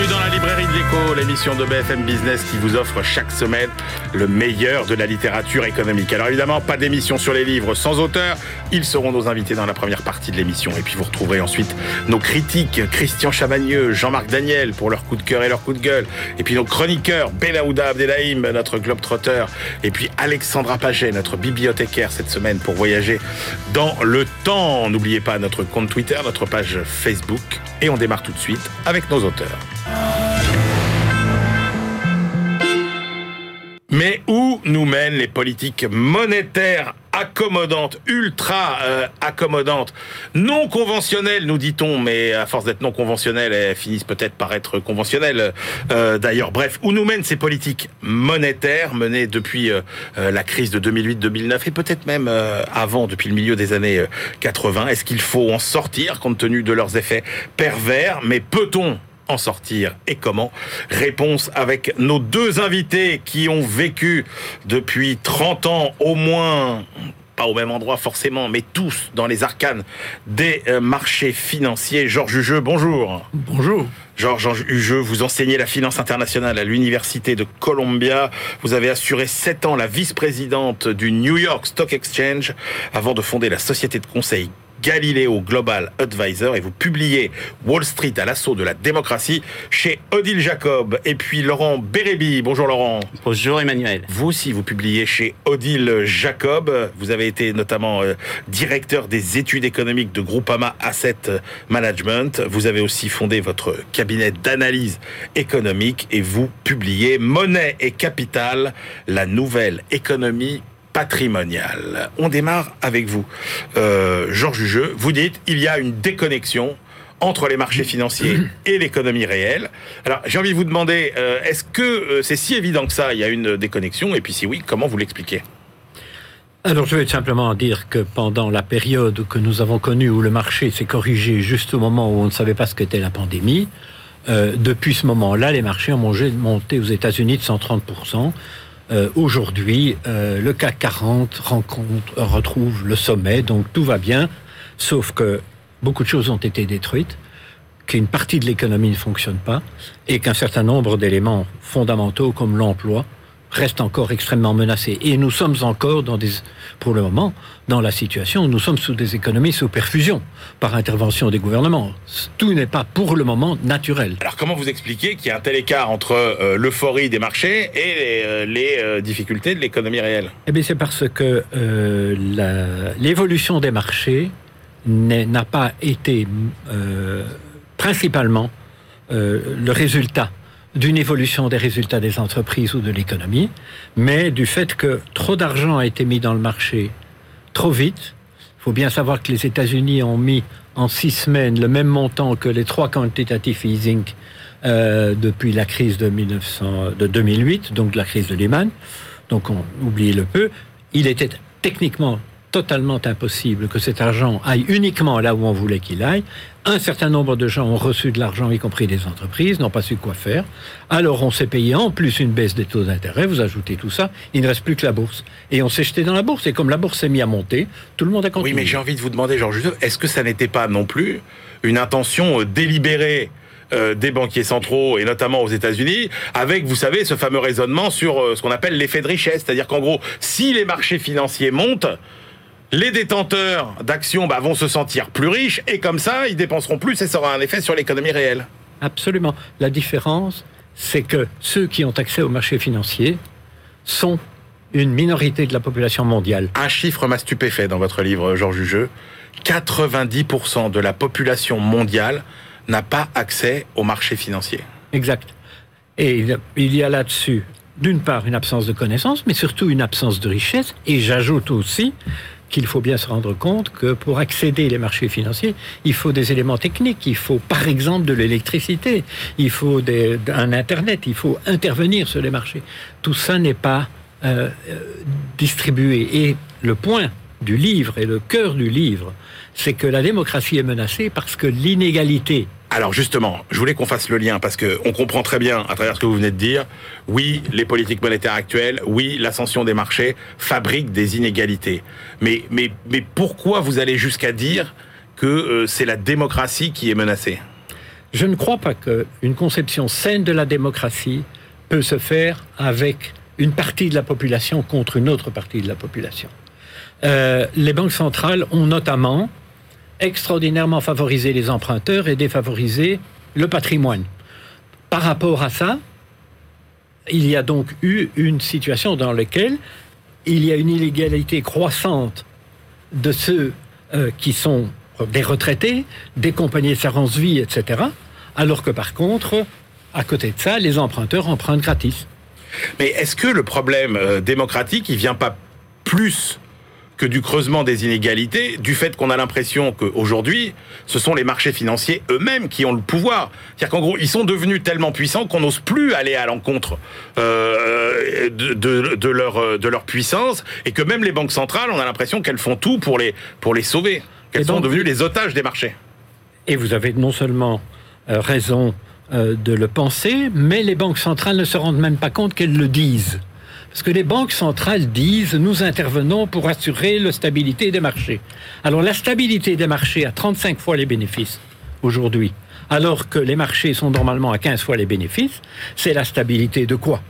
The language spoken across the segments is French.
Bienvenue dans la librairie de l'écho, l'émission de BFM Business qui vous offre chaque semaine le meilleur de la littérature économique. Alors évidemment, pas d'émission sur les livres sans auteur. Ils seront nos invités dans la première partie de l'émission. Et puis vous retrouverez ensuite nos critiques, Christian Chavagneux, Jean-Marc Daniel pour leur coup de cœur et leur coup de gueule. Et puis nos chroniqueurs, Belaouda Abdelhaim, notre globe-trotteur. Et puis Alexandra Paget, notre bibliothécaire cette semaine pour voyager dans le temps. N'oubliez pas notre compte Twitter, notre page Facebook. Et on démarre tout de suite avec nos auteurs. Mais où nous mènent les politiques monétaires accommodantes, ultra euh, accommodantes, non conventionnelles, nous dit-on, mais à force d'être non conventionnelles, elles finissent peut-être par être conventionnelles. Euh, D'ailleurs, bref, où nous mènent ces politiques monétaires menées depuis euh, la crise de 2008-2009 et peut-être même avant, depuis le milieu des années 80 Est-ce qu'il faut en sortir compte tenu de leurs effets pervers? Mais peut-on en sortir et comment Réponse avec nos deux invités qui ont vécu depuis 30 ans au moins pas au même endroit forcément, mais tous dans les arcanes des euh, marchés financiers. Georges Hugeux, bonjour. Bonjour. Georges Hugeux, vous enseignez la finance internationale à l'Université de Columbia. Vous avez assuré sept ans la vice-présidente du New York Stock Exchange avant de fonder la société de conseil Galileo Global Advisor et vous publiez Wall Street à l'assaut de la démocratie chez Odile Jacob. Et puis Laurent Bérébi. Bonjour Laurent. Bonjour Emmanuel. Vous aussi, vous publiez chez Odile Jacob. Vous avez été notamment euh, directeur des études économiques de Groupama Asset Management. Vous avez aussi fondé votre cabinet d'analyse économique et vous publiez Monnaie et Capital, la nouvelle économie patrimoniale. On démarre avec vous. Euh, Georges Hugeux, vous dites il y a une déconnexion entre les marchés financiers et l'économie réelle. Alors, j'ai envie de vous demander, euh, est-ce que euh, c'est si évident que ça, il y a une déconnexion? Et puis si oui, comment vous l'expliquez? Alors je vais simplement dire que pendant la période que nous avons connue où le marché s'est corrigé juste au moment où on ne savait pas ce qu'était la pandémie, euh, depuis ce moment-là, les marchés ont monté aux États-Unis de 130%. Euh, Aujourd'hui, euh, le CAC 40 rencontre, retrouve le sommet, donc tout va bien, sauf que beaucoup de choses ont été détruites, qu'une partie de l'économie ne fonctionne pas, et qu'un certain nombre d'éléments fondamentaux comme l'emploi restent encore extrêmement menacés. Et nous sommes encore dans des, pour le moment, dans la situation où nous sommes sous des économies sous perfusion par intervention des gouvernements. Tout n'est pas pour le moment naturel. Alors comment vous expliquez qu'il y a un tel écart entre euh, l'euphorie des marchés et les, euh, les euh, difficultés de l'économie réelle? Eh bien c'est parce que l'évolution des marchés n'a pas été principalement le résultat d'une évolution des résultats des entreprises ou de l'économie, mais du fait que trop d'argent a été mis dans le marché trop vite. Il faut bien savoir que les États-Unis ont mis en six semaines le même montant que les trois quantitative easing euh, depuis la crise de, 1900, de 2008, donc la crise de Lehman. Donc on oublie le peu. Il était techniquement totalement impossible que cet argent aille uniquement là où on voulait qu'il aille. Un certain nombre de gens ont reçu de l'argent, y compris des entreprises, n'ont pas su quoi faire. Alors on s'est payé en plus une baisse des taux d'intérêt, vous ajoutez tout ça, il ne reste plus que la bourse. Et on s'est jeté dans la bourse, et comme la bourse s'est mise à monter, tout le monde a Oui, continué. mais j'ai envie de vous demander, Georges est-ce que ça n'était pas non plus une intention euh, délibérée euh, des banquiers centraux et notamment aux États-Unis, avec, vous savez, ce fameux raisonnement sur euh, ce qu'on appelle l'effet de richesse, c'est-à-dire qu'en gros, si les marchés financiers montent, les détenteurs d'actions bah, vont se sentir plus riches et comme ça, ils dépenseront plus et ça aura un effet sur l'économie réelle. Absolument. La différence, c'est que ceux qui ont accès au marché financier sont une minorité de la population mondiale. Un chiffre m'a stupéfait dans votre livre, Georges Hugeux. 90% de la population mondiale n'a pas accès au marché financier. Exact. Et il- il y a là-dessus, d'une part, une absence de connaissances, mais surtout une absence de richesse. Et j'ajoute aussi qu'il faut bien se rendre compte que pour accéder les marchés financiers, il faut des éléments techniques. Il faut, par exemple, de l'électricité. Il faut un Internet. Il faut intervenir sur les marchés. Tout ça n'est pas euh, euh, distribué. Et le point du livre et le cœur du livre, c'est que la démocratie est menacée parce que l'inégalité Alors justement, je voulais qu'on fasse le lien parce que on comprend très bien à travers ce que vous venez de dire. Oui, les politiques monétaires actuelles, oui, l'ascension des marchés fabriquent des inégalités. Mais mais mais pourquoi vous allez jusqu'à dire que euh, c'est la démocratie qui est menacée? Je ne crois pas qu'une conception saine de la démocratie peut se faire avec une partie de la population contre une autre partie de la population. Euh, les banques centrales ont notamment extraordinairement favorisé les emprunteurs et défavorisé le patrimoine. Par rapport à ça, il y a donc eu une situation dans laquelle il y a une inégalité croissante de ceux euh, qui sont des retraités, des compagnies d'assurance vie, etc. Alors que par contre, à côté de ça, les emprunteurs empruntent gratis. Mais est-ce que le problème euh, démocratique, il vient pas plus que du creusement des inégalités, du fait qu'on a l'impression qu'aujourd'hui, ce sont les marchés financiers eux-mêmes qui ont le pouvoir. C'est-à-dire qu'en gros, ils sont devenus tellement puissants qu'on n'ose plus aller à l'encontre euh, de, de, de, leur, de leur puissance, et que même les banques centrales, on a l'impression qu'elles font tout pour les, pour les sauver, qu'elles sont devenues les otages des marchés. Et vous avez non seulement euh, raison euh, de le penser, mais les banques centrales ne se rendent même pas compte qu'elles le disent. Parce que les banques centrales disent nous intervenons pour assurer la stabilité des marchés. Alors la stabilité des marchés a 35 fois les bénéfices aujourd'hui, alors que les marchés sont normalement à 15 fois les bénéfices, c'est la stabilité de quoi?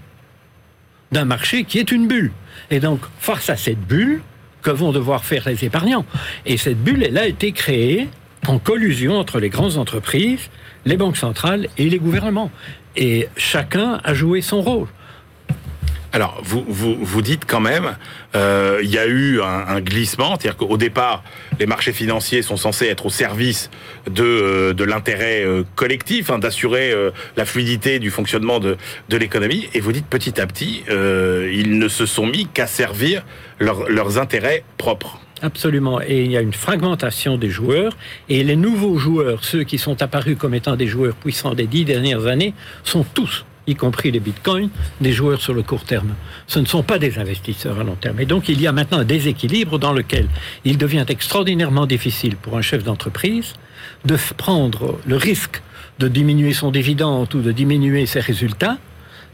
D'un marché qui est une bulle. Et donc, face à cette bulle, que vont devoir faire les épargnants? Et cette bulle, elle a été créée en collusion entre les grandes entreprises, les banques centrales et les gouvernements. Et chacun a joué son rôle. Alors, vous, vous, vous dites quand même, euh, il y a eu un, glissement, c'est-à-dire qu'au départ, les marchés financiers sont censés être au service de, euh, de l'intérêt euh, collectif, hein, d'assurer euh, la fluidité du fonctionnement de, de l'économie, et vous dites petit à petit, ils ne se sont mis qu'à servir leur, leurs intérêts propres. Absolument. Et il y a une fragmentation des joueurs. Et les nouveaux joueurs, ceux qui sont apparus comme étant des joueurs puissants des dix dernières années, sont tous y compris les bitcoins, des joueurs sur le court terme. Ce ne sont pas des investisseurs à long terme. Et donc il y a maintenant un déséquilibre dans lequel il devient extraordinairement difficile pour un chef d'entreprise de prendre le risque de diminuer son dividende ou de diminuer ses résultats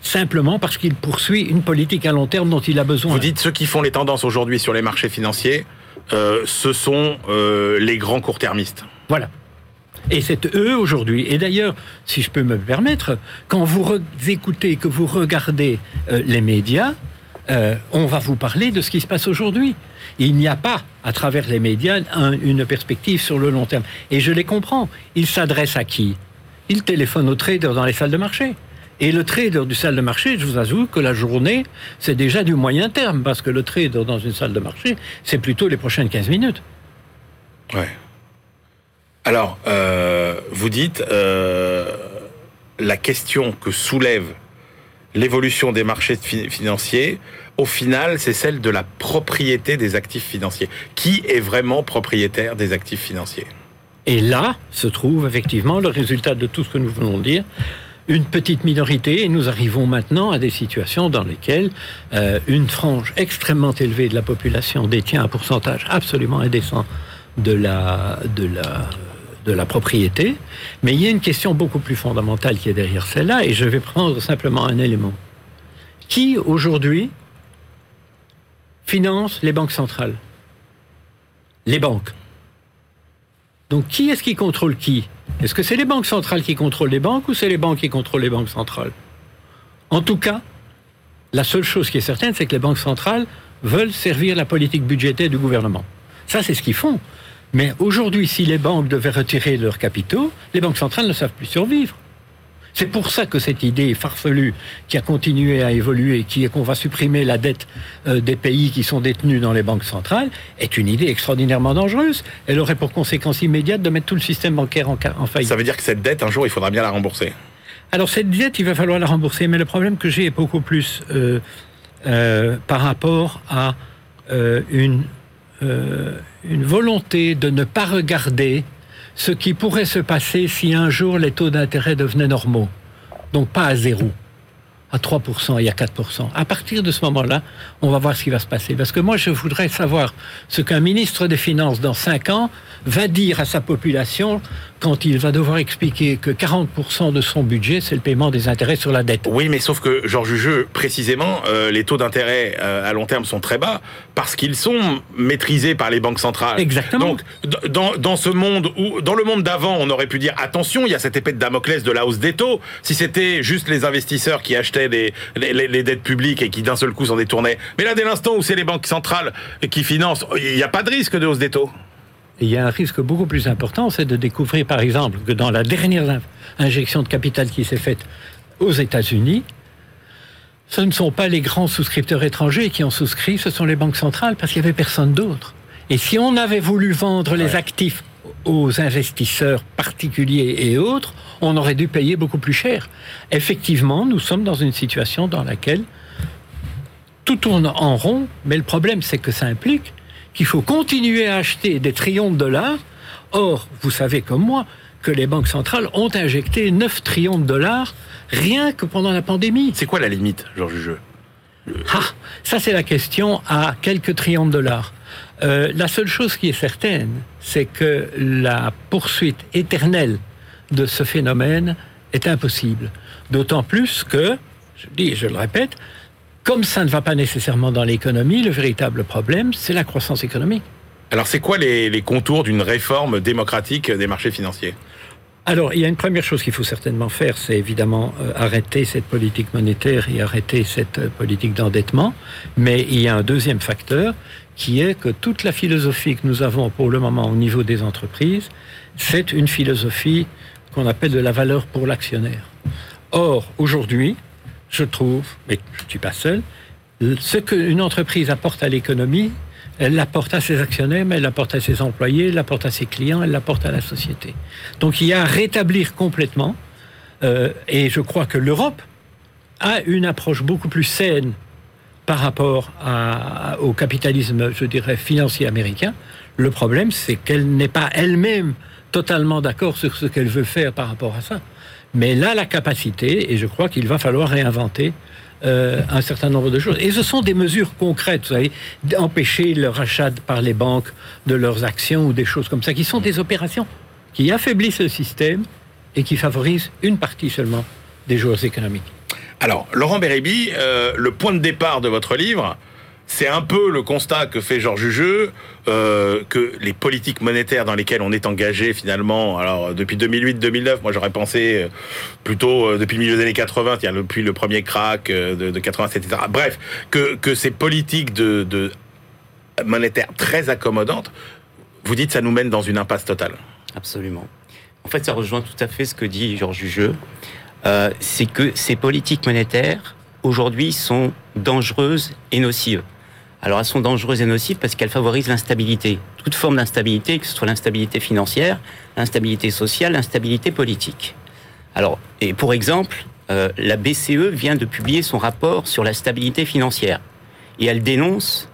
simplement parce qu'il poursuit une politique à long terme dont il a besoin. Vous dites ceux qui font les tendances aujourd'hui sur les marchés financiers, euh, ce sont euh, les grands court-termistes. Voilà. Et c'est eux aujourd'hui. Et d'ailleurs, si je peux me permettre, quand vous écoutez, que vous regardez euh, les médias, euh, on va vous parler de ce qui se passe aujourd'hui. Il n'y a pas, à travers les médias, un, une perspective sur le long terme. Et je les comprends. Ils s'adressent à qui? Ils téléphonent aux traders dans les salles de marché. Et le trader du salle de marché, je vous avoue que la journée, c'est déjà du moyen terme, parce que le trader dans une salle de marché, c'est plutôt les prochaines 15 minutes. Ouais. Alors, euh, vous dites euh, la question que soulève l'évolution des marchés fi financiers, au final, c'est celle de la propriété des actifs financiers. Qui est vraiment propriétaire des actifs financiers? Et là se trouve effectivement le résultat de tout ce que nous venons de dire. Une petite minorité, et nous arrivons maintenant à des situations dans lesquelles euh, une frange extrêmement élevée de la population détient un pourcentage absolument indécent de la, de la, de la propriété, mais il y a une question beaucoup plus fondamentale qui est derrière celle-là, et je vais prendre simplement un élément. Qui aujourd'hui finance les banques centrales? Les banques. Donc qui est-ce qui contrôle qui? Est-ce que c'est les banques centrales qui contrôlent les banques ou c'est les banques qui contrôlent les banques centrales? En tout cas, la seule chose qui est certaine, c'est que les banques centrales veulent servir la politique budgétaire du gouvernement. Ça, c'est ce qu'ils font. Mais aujourd'hui, si les banques devaient retirer leurs capitaux, les banques centrales ne savent plus survivre. C'est pour ça que cette idée farfelue qui a continué à évoluer, qui est qu'on va supprimer la dette euh, des pays qui sont détenus dans les banques centrales, est une idée extraordinairement dangereuse. Elle aurait pour conséquence immédiate de mettre tout le système bancaire en, en faillite. Ça veut dire que cette dette, un jour, il faudra bien la rembourser. Alors cette dette, il va falloir la rembourser, mais le problème que j'ai est beaucoup plus euh, euh, par rapport à euh, une, euh, une volonté de ne pas regarder ce qui pourrait se passer si un jour les taux d'intérêt devenaient normaux. Donc pas à zéro. À 3% et à 4%. À partir de ce moment-là, on va voir ce qui va se passer. Parce que moi, je voudrais savoir ce qu'un ministre des Finances, dans 5 ans, va dire à sa population quand il va devoir expliquer que 40% de son budget, c'est le paiement des intérêts sur la dette. Oui, mais sauf que, Georges Jugeux, précisément, euh, les taux d'intérêt euh, à long terme sont très bas parce qu'ils sont maîtrisés par les banques centrales. Exactement. Donc, dans, dans ce monde où, dans le monde d'avant, on aurait pu dire attention, il y a cette épée de Damoclès de la hausse des taux. Si c'était juste les investisseurs qui achetaient des, les, les dettes publiques et qui d'un seul coup s'en détournaient. Mais là, dès l'instant où c'est les banques centrales qui financent, il n'y a pas de risque de hausse des taux il y a un risque beaucoup plus important, c'est de découvrir, par exemple, que dans la dernière injection de capital qui s'est faite aux États-Unis, ce ne sont pas les grands souscripteurs étrangers qui ont souscrit, ce sont les banques centrales, parce qu'il n'y avait personne d'autre. Et si on avait voulu vendre les actifs aux investisseurs particuliers et autres, on aurait dû payer beaucoup plus cher. Effectivement, nous sommes dans une situation dans laquelle tout tourne en rond, mais le problème, c'est que ça implique qu'il faut continuer à acheter des trillions de dollars. Or, vous savez comme moi que les banques centrales ont injecté 9 trillions de dollars rien que pendant la pandémie. C'est quoi la limite, Georges Jeu ah, ça c'est la question à quelques trillions de dollars. Euh, la seule chose qui est certaine, c'est que la poursuite éternelle de ce phénomène est impossible. D'autant plus que, je dis, je le répète, comme ça ne va pas nécessairement dans l'économie, le véritable problème, c'est la croissance économique. Alors, c'est quoi les, contours d'une réforme démocratique des marchés financiers? Alors, il y a une première chose qu'il faut certainement faire, c'est évidemment euh, arrêter cette politique monétaire et arrêter cette euh, politique d'endettement. Mais il y a un deuxième facteur qui est que toute la philosophie que nous avons pour le moment au niveau des entreprises, c'est une philosophie qu'on appelle de la valeur pour l'actionnaire. Or, aujourd'hui, je trouve, mais je ne suis pas seul, ce qu'une entreprise apporte à l'économie, elle l'apporte à ses actionnaires, mais elle l'apporte à ses employés, elle l'apporte à ses clients, elle l'apporte à la société. Donc il y a à rétablir complètement, euh, et je crois que l'Europe a une approche beaucoup plus saine par rapport au capitalisme, je dirais, financier américain. Le problème, c'est qu'elle n'est pas elle-même totalement d'accord sur ce qu'elle veut faire par rapport à ça mais là, la capacité, et je crois qu'il va falloir réinventer euh, un certain nombre de choses. Et ce sont des mesures concrètes, vous savez, d'empêcher le rachat par les banques de leurs actions ou des choses comme ça, qui sont des opérations qui affaiblissent le système et qui favorisent une partie seulement des joueurs économiques. Alors, Laurent Bérébi, euh, le point de départ de votre livre, c'est un peu le constat que fait Georges Jugeux, euh, que les politiques monétaires dans lesquelles on est engagé finalement, alors depuis 2008-2009, moi j'aurais pensé euh, plutôt euh, depuis le milieu des années 80, depuis le premier crack de, de 87, etc. Bref, que, que ces politiques de, de monétaires très accommodantes, vous dites ça nous mène dans une impasse totale. Absolument. En fait, ça rejoint tout à fait ce que dit Georges Jugeux. c'est que ces politiques monétaires, aujourd'hui, sont dangereuses et nocives. Alors elles sont dangereuses et nocives parce qu'elles favorisent l'instabilité. Toute forme d'instabilité, que ce soit l'instabilité financière, l'instabilité sociale, l'instabilité politique. Alors, et pour exemple, euh, la BCE vient de publier son rapport sur la stabilité financière. Et elle dénonce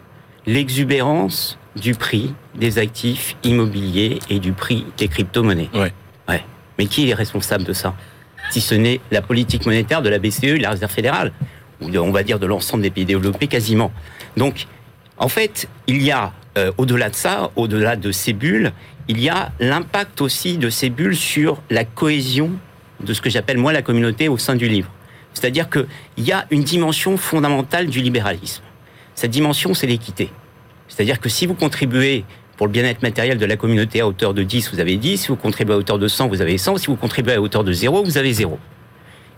l'exubérance du prix des actifs immobiliers et du prix des crypto-monnaies. Ouais. ouais. Mais qui est responsable de ça? Si ce n'est la politique monétaire de la BCE et la Réserve fédérale, ou on va dire de l'ensemble des pays développés quasiment. Donc, en fait, il y a, euh, au-delà de ça, au-delà de ces bulles, il y a l'impact aussi de ces bulles sur la cohésion de ce que j'appelle moi la communauté au sein du livre. C'est-à-dire qu'il y a une dimension fondamentale du libéralisme. Cette dimension, c'est l'équité. C'est-à-dire que si vous contribuez pour le bien-être matériel de la communauté à hauteur de 10, vous avez 10. Si vous contribuez à hauteur de 100, vous avez 100. Si vous contribuez à hauteur de 0, vous avez 0.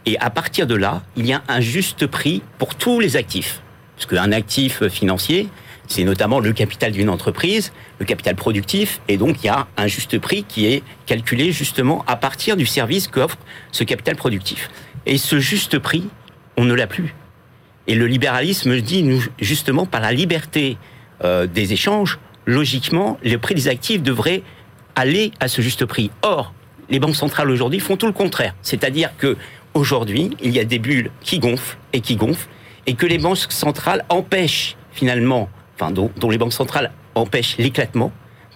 Et à partir de là, il y a un juste prix pour tous les actifs. Parce qu'un actif financier, c'est notamment le capital d'une entreprise, le capital productif, et donc il y a un juste prix qui est calculé justement à partir du service qu'offre ce capital productif. Et ce juste prix, on ne l'a plus. Et le libéralisme dit, justement, par la liberté euh, des échanges, logiquement, le prix des actifs devrait aller à ce juste prix. Or, les banques centrales aujourd'hui font tout le contraire. C'est-à-dire que aujourd'hui, il y a des bulles qui gonflent et qui gonflent, et que les banques centrales empêchent finalement enfin, dont, les banques centrales empêchent l'éclatement,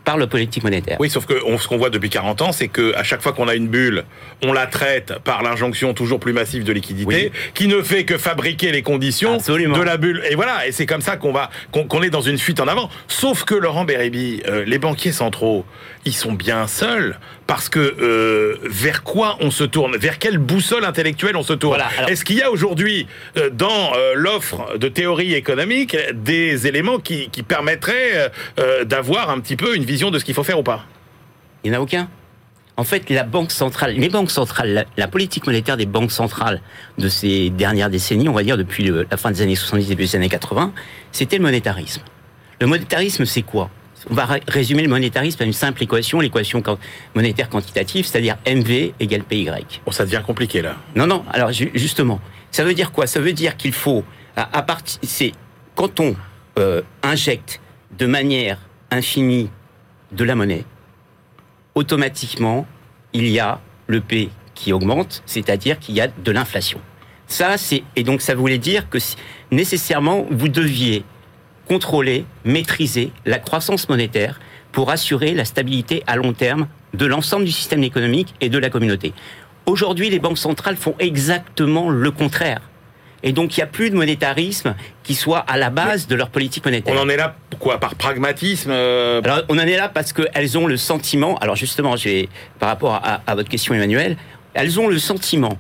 par la politique monétaire. Oui, sauf que on- ce qu'on voit depuis 40 ans, c'est que à chaque fois qu'on a une bulle, on la traite par l'injonction toujours plus massive de liquidité, qui ne fait que fabriquer les conditions Absolument. de la bulle. Et voilà, et c'est comme ça qu'on va qu'on est dans une fuite en avant. Sauf que Laurent Bérébi, euh, les banquiers centraux, ils sont bien seuls parce que euh, vers quoi on se tourne? Vers quelle boussole intellectuelle on se tourne? Voilà, alors- Est-ce qu'il y a aujourd'hui euh, dans l'offre de théorie économique des éléments qui, qui permettraient d'avoir un petit peu une vision de ce qu'il faut faire ou pas Il n'y en a aucun. En fait, la banque centrale, les banques centrales, la, la politique monétaire des banques centrales de ces dernières décennies, on va dire depuis le- la fin des années 70 début des années 80, c'était le monétarisme. Le monétarisme, c'est quoi? On va ré- résumer le monétarisme à une simple équation, l'équation monétaire quantitative, c'est-à-dire MV égale PY. Bon, ça devient compliqué là. Non, non. Alors ju- justement, ça veut dire quoi? Ça veut dire qu'il faut, à, à partir, c'est quand on euh, injecte de manière infinie de la monnaie, automatiquement, il y a le P qui augmente, c'est-à-dire qu'il y a de l'inflation. Ça, c'est et donc ça voulait dire que nécessairement vous deviez contrôler, maîtriser la croissance monétaire pour assurer la stabilité à long terme de l'ensemble du système économique et de la communauté. Aujourd'hui, les banques centrales font exactement le contraire. Et donc, il n'y a plus de monétarisme qui soit à la base de leur politique monétaire. On en est là, quoi, par pragmatisme euh, Alors, on en est là parce qu'elles ont le sentiment, alors justement, par rapport à, à votre question, Emmanuel, elles ont le sentiment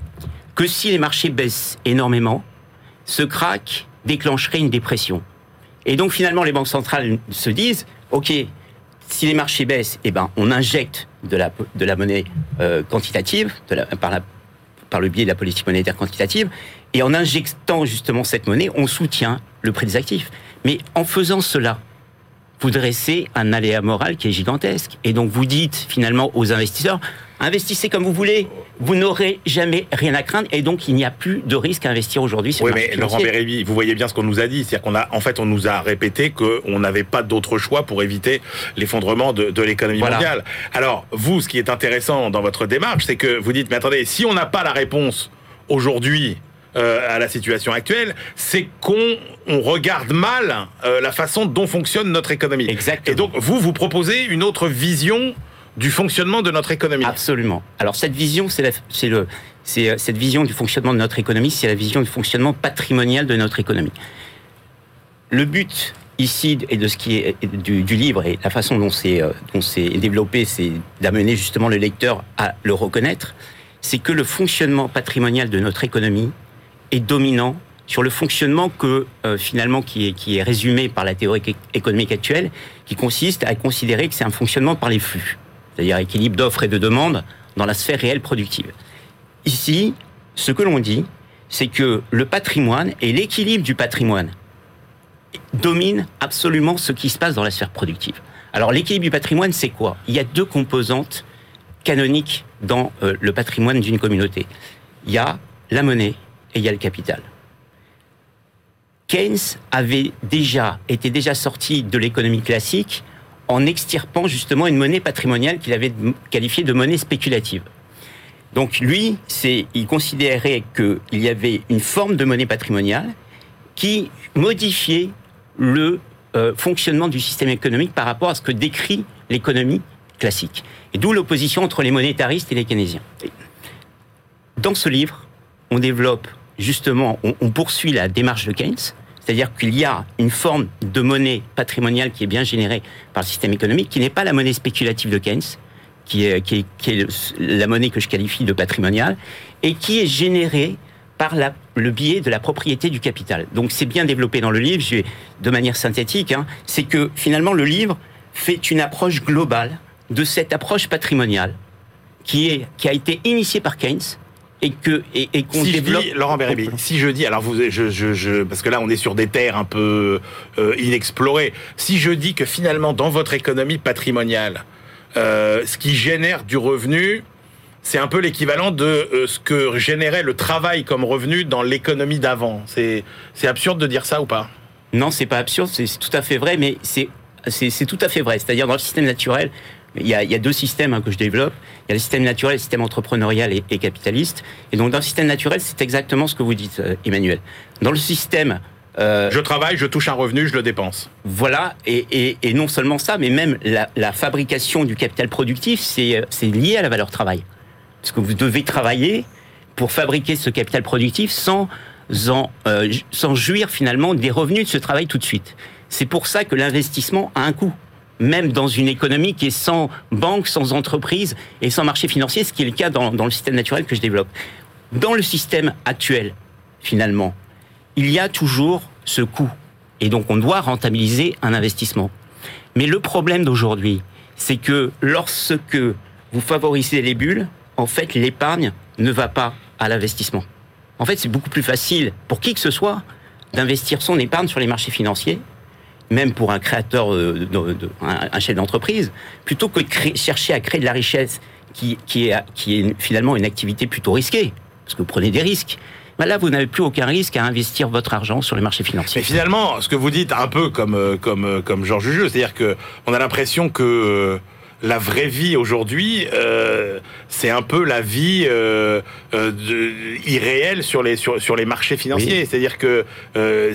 que si les marchés baissent énormément, ce crack déclencherait une dépression. Et donc, finalement, les banques centrales se disent, OK, si les marchés baissent, eh ben, on injecte de la, de la monnaie euh, quantitative, de la- par, la, par le biais de la politique monétaire quantitative, et en injectant justement cette monnaie, on soutient le prix des actifs. Mais en faisant cela, vous dressez un aléa moral qui est gigantesque. Et donc vous dites finalement aux investisseurs, investissez comme vous voulez, vous n'aurez jamais rien à craindre, et donc il n'y a plus de risque à investir aujourd'hui sur Oui, le marché mais Laurent financier. Bérébi, vous voyez bien ce qu'on nous a dit. C'est-à-dire qu'on a, en fait, on nous a répété qu'on n'avait pas d'autre choix pour éviter l'effondrement de, de l'économie Voilà. mondiale. Alors, vous, ce qui est intéressant dans votre démarche, c'est que vous dites, mais attendez, si on n'a pas la réponse aujourd'hui euh, à la situation actuelle, c'est qu'on on regarde mal euh, la façon dont fonctionne notre économie. Exactement. Et donc, vous, vous proposez une autre vision du fonctionnement de notre économie. Absolument. Alors cette vision, c'est le, c'est euh, cette vision du fonctionnement de notre économie, c'est la vision du fonctionnement patrimonial de notre économie. Le but ici et de ce qui est du, du livre et la façon dont c'est dont c'est développé, c'est d'amener justement le lecteur à le reconnaître, c'est que le fonctionnement patrimonial de notre économie est dominant sur le fonctionnement que euh, finalement qui est, qui est résumé par la théorie éc- économique actuelle, qui consiste à considérer que c'est un fonctionnement par les flux, c'est-à-dire équilibre d'offres et de demandes dans la sphère réelle productive. Ici, ce que l'on dit, c'est que le patrimoine et l'équilibre du patrimoine dominent absolument ce qui se passe dans la sphère productive. Alors l'équilibre du patrimoine, c'est quoi? Il y a deux composantes canoniques dans euh, le patrimoine d'une communauté. Il y a la monnaie et il y a le capital. Keynes avait déjà été déjà sorti de l'économie classique en extirpant justement une monnaie patrimoniale qu'il avait qualifiée de monnaie spéculative. Donc lui, il considérait qu'il y avait une forme de monnaie patrimoniale qui modifiait le euh, fonctionnement du système économique par rapport à ce que décrit l'économie classique. Et d'où l'opposition entre les monétaristes et les keynésiens. Dans ce livre, on développe justement, on, on poursuit la démarche de Keynes, c'est-à-dire qu'il y a une forme de monnaie patrimoniale qui est bien générée par le système économique, qui n'est pas la monnaie spéculative de Keynes, qui est, la monnaie que je qualifie de patrimoniale, et qui est générée par le biais de la propriété du capital. Donc c'est bien développé dans le livre, de manière synthétique, hein, c'est que finalement le livre fait une approche globale de cette approche patrimoniale qui a été initiée par Keynes et que et, et qu'on si développe. je dis, Laurent Bérébi, si je dis, alors vous, je, je, je, parce que là on est sur des terres un peu euh, inexplorées. Si je dis que finalement dans votre économie patrimoniale, euh, ce qui génère du revenu, c'est un peu l'équivalent de euh, ce que générait le travail comme revenu dans l'économie d'avant. C'est c'est absurde de dire ça ou pas? Non, c'est pas absurde, c'est tout à fait vrai, mais c'est c'est tout à fait vrai. C'est-à-dire dans le système naturel, il y a, il y a deux systèmes hein, que je développe. Il y a le système naturel, le système entrepreneurial et, et capitaliste. Et donc dans le système naturel, c'est exactement ce que vous dites, euh, Emmanuel. Dans le système Euh, je travaille, je touche un revenu, je le dépense. Voilà, et, non seulement ça, mais même la, fabrication du capital productif, c'est lié à la valeur travail. Parce que vous devez travailler pour fabriquer ce capital productif sans, sans jouir finalement des revenus de ce travail tout de suite. C'est pour ça que l'investissement a un coût même dans une économie qui est sans banque, sans entreprise et sans marché financier, ce qui est le cas dans, le système naturel que je développe. Dans le système actuel, finalement, il y a toujours ce coût. Et donc on doit rentabiliser un investissement. Mais le problème d'aujourd'hui, c'est que lorsque vous favorisez les bulles, en fait, l'épargne ne va pas à l'investissement. En fait, c'est beaucoup plus facile pour qui que ce soit d'investir son épargne sur les marchés financiers même pour un créateur, euh, de, un, chef d'entreprise, plutôt que de chercher à créer de la richesse qui, qui, est, qui est finalement une activité plutôt risquée, parce que vous prenez des risques. Ben là, vous n'avez plus aucun risque à investir votre argent sur les marchés financiers. Mais finalement, ce que vous dites, un peu comme euh, comme euh, comme Georges Jujeux, c'est-à-dire que on a l'impression que la vraie vie aujourd'hui, euh, c'est un peu la vie euh, euh irréelle sur les sur, sur les marchés financiers. C'est-à-dire que euh,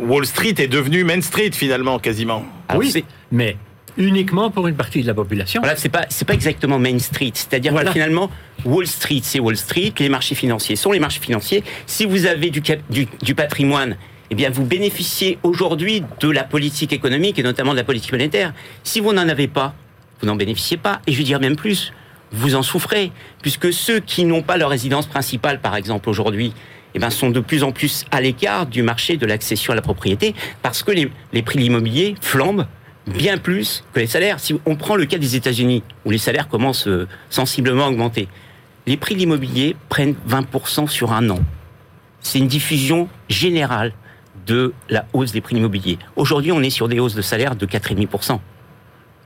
Wall Street est devenu Main Street finalement quasiment. oui, mais uniquement pour une partie de la population. Voilà, c'est pas c'est pas exactement Main Street. C'est-à-dire que finalement Wall Street, c'est Wall Street, les marchés financiers sont les marchés financiers. Si vous avez du, du, du patrimoine eh bien, vous bénéficiez aujourd'hui de la politique économique et notamment de la politique monétaire. Si vous n'en avez pas, vous n'en bénéficiez pas. Et je veux dire même plus, vous en souffrez, puisque ceux qui n'ont pas leur résidence principale, par exemple, aujourd'hui, eh ben, sont de plus en plus à l'écart du marché de l'accession à la propriété, parce que les, les prix de l'immobilier flambent bien plus que les salaires. Si on prend le cas des États-Unis, où les salaires commencent euh, sensiblement à augmenter, les prix de l'immobilier prennent 20% sur un an. C'est une diffusion générale de la hausse des prix de l'immobilier. Aujourd'hui, on est sur des hausses de salaire de 4,5%.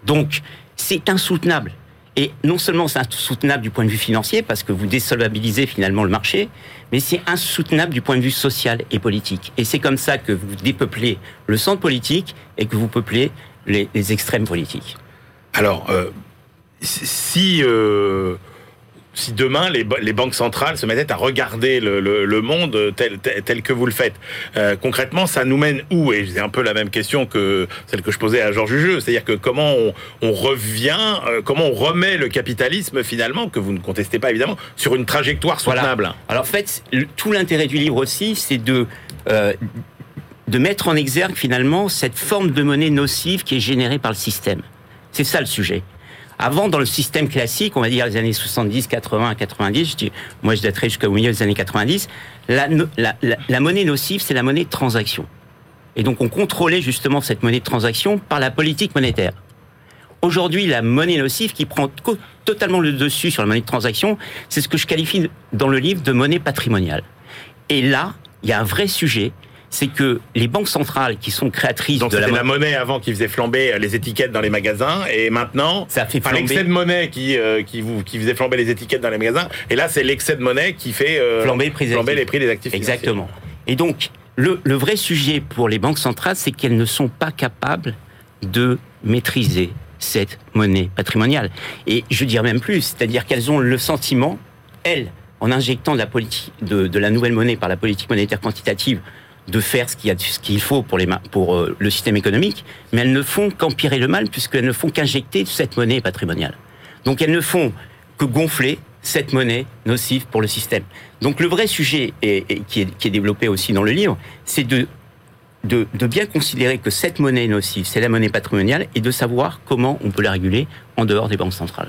Donc, c'est insoutenable. Et non seulement c'est insoutenable du point de vue financier, parce que vous désolvabilisez finalement le marché, mais c'est insoutenable du point de vue social et politique. Et c'est comme ça que vous dépeuplez le centre politique et que vous peuplez les, extrêmes politiques. Alors, euh, si euh, si demain les, banques centrales se mettaient à regarder le, monde tel, tel, que vous le faites, euh, concrètement, ça nous mène où? Et c'est un peu la même question que celle que je posais à Georges Jeu, c'est-à-dire que comment on, revient, euh, comment on remet le capitalisme finalement, que vous ne contestez pas évidemment, sur une trajectoire soutenable? Alors en fait, tout l'intérêt du livre aussi, c'est de euh, de mettre en exergue finalement cette forme de monnaie nocive qui est générée par le système. C'est ça le sujet. Avant, dans le système classique, on va dire les années 70, 80, 90, je dis, moi je daterai jusqu'au milieu des années 90, la, la, monnaie nocive, c'est la monnaie de transaction. Et donc on contrôlait justement cette monnaie de transaction par la politique monétaire. Aujourd'hui, la monnaie nocive qui prend totalement le dessus sur la monnaie de transaction, c'est ce que je qualifie dans le livre de monnaie patrimoniale. Et là, il y a un vrai sujet, c'est que les banques centrales qui sont créatrices de la, la, monnaie avant qui faisait flamber les étiquettes dans les magasins et maintenant ça fait flamber. l'excès de monnaie qui euh, qui vous qui faisait flamber les étiquettes dans les magasins et là c'est l'excès de monnaie qui fait euh, flamber, les prix des actifs exactement. Et donc le, le vrai sujet pour les banques centrales c'est qu'elles ne sont pas capables de maîtriser cette monnaie patrimoniale. Et je dire même plus c'est-à-dire qu'elles ont le sentiment elles en injectant de la politique de, de la nouvelle monnaie par la politique monétaire quantitative de faire ce qu'il faut pour, euh, le système économique, mais elles ne font qu'empirer le mal puisqu'elles ne font qu'injecter cette monnaie patrimoniale. Donc elles ne font que gonfler cette monnaie nocive pour le système. Donc le vrai sujet qui, est, développé aussi dans le livre, c'est de, bien considérer que cette monnaie nocive, c'est la monnaie patrimoniale, et de savoir comment on peut la réguler en dehors des banques centrales.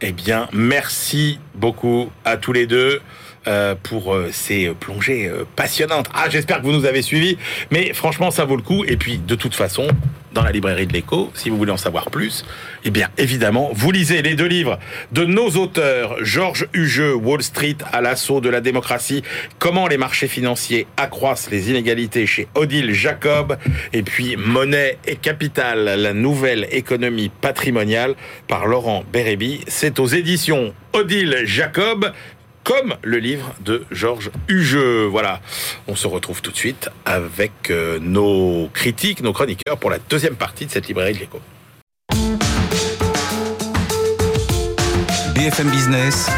Eh bien, merci beaucoup à tous les deux. Euh, pour euh, ces plongées euh, passionnantes. Ah, j'espère que vous nous avez suivis, mais franchement, ça vaut le coup. Et puis, de toute façon, dans la librairie de l'écho, si vous voulez en savoir plus, eh bien, évidemment, vous lisez les deux livres de nos auteurs, Georges Hugeux, Wall Street à l'assaut de la démocratie, comment les marchés financiers accroissent les inégalités chez Odile Jacob, et puis Monnaie et Capital, la nouvelle économie patrimoniale par Laurent Bérébi. C'est aux éditions Odile Jacob comme le livre de Georges Hugeux. Voilà, on se retrouve tout de suite avec euh, nos critiques, nos chroniqueurs pour la deuxième partie de cette librairie de l'écho. BFM Business,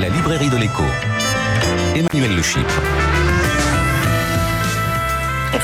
la librairie de l'écho. Emmanuel Le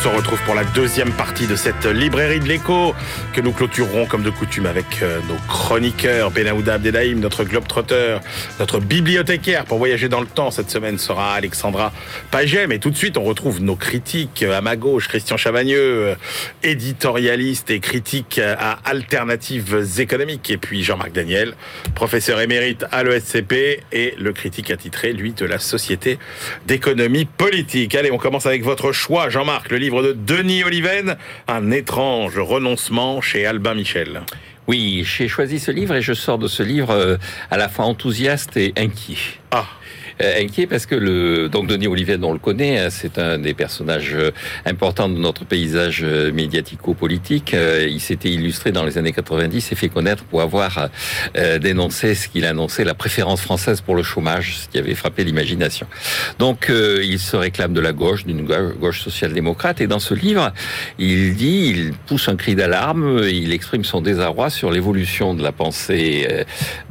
se retrouve pour la deuxième partie de cette librairie de l'écho que nous clôturerons comme de coutume avec euh, nos chroniqueurs Benaouda Abdelhaim, notre globe-trotteur, notre bibliothécaire pour voyager dans le temps. Cette semaine sera Alexandra Paget. Mais tout de suite, on retrouve nos critiques à ma gauche, Christian Chavagneux, euh, éditorialiste et critique à alternatives économiques. Et puis Jean-Marc Daniel, professeur émérite à l'ESCP et le critique attitré, lui, de la Société d'économie politique. Allez, on commence avec votre choix, Jean-Marc, le livre de Denis Oliven, Un étrange renoncement chez Albin Michel. Oui, j'ai choisi ce livre et je sors de ce livre euh, à la fois enthousiaste et inquiet. Ah inquiet parce que le donc Denis Olivier, on le connaît, hein, c'est un des personnages euh, importants de notre paysage euh, médiatico-politique. Il s'était illustré dans les années 90 et fait connaître pour avoir dénoncé ce qu'il annonçait la préférence française pour le chômage, ce qui avait frappé l'imagination. Donc il se réclame de la gauche, d'une gauche social-démocrate, et dans ce livre, il dit, il pousse un cri d'alarme, il exprime son désarroi sur l'évolution de la pensée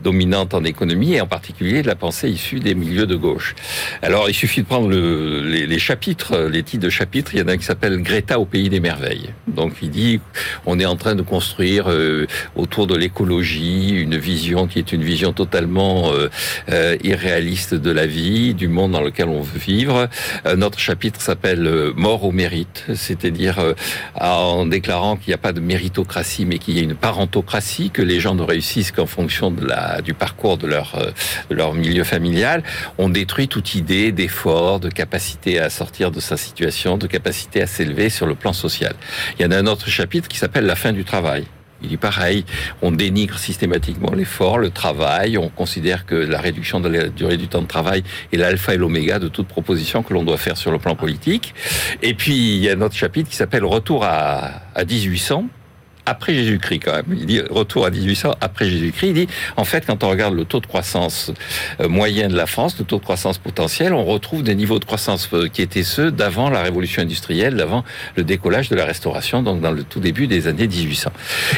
dominante en économie et en particulier de la pensée issue des milieux de gauche. Alors, il suffit de prendre le, les, chapitres, les titres de chapitres. Il y en a un qui s'appelle Greta au pays des merveilles. Donc, il dit on est en train de construire euh, autour de l'écologie une vision qui est une vision totalement euh, euh, irréaliste de la vie, du monde dans lequel on veut vivre. Notre chapitre s'appelle Mort au mérite, c'est-à-dire en déclarant qu'il n'y a pas de méritocratie, mais qu'il y a une parentocratie, que les gens ne réussissent qu'en fonction du parcours de leur, de leur milieu familial. On on détruit toute idée d'effort, de capacité à sortir de sa situation, de capacité à s'élever sur le plan social. Il y en a un autre chapitre qui s'appelle la fin du travail. Il dit pareil, on dénigre systématiquement l'effort, le travail, on considère que la réduction de la durée du temps de travail est l'alpha et l'oméga de toute proposition que l'on doit faire sur le plan politique. Et puis, il y a un autre chapitre qui s'appelle Retour à, à 1800, après Jésus-Christ quand même. Il dit retour à 1800 après Jésus-Christ. Il dit en fait quand on regarde le taux de croissance euh, moyen de la France, le taux de croissance potentiel, on retrouve des niveaux de croissance euh, qui étaient ceux d'avant la révolution industrielle, d'avant le décollage de la restauration, donc dans le tout début des années 1800.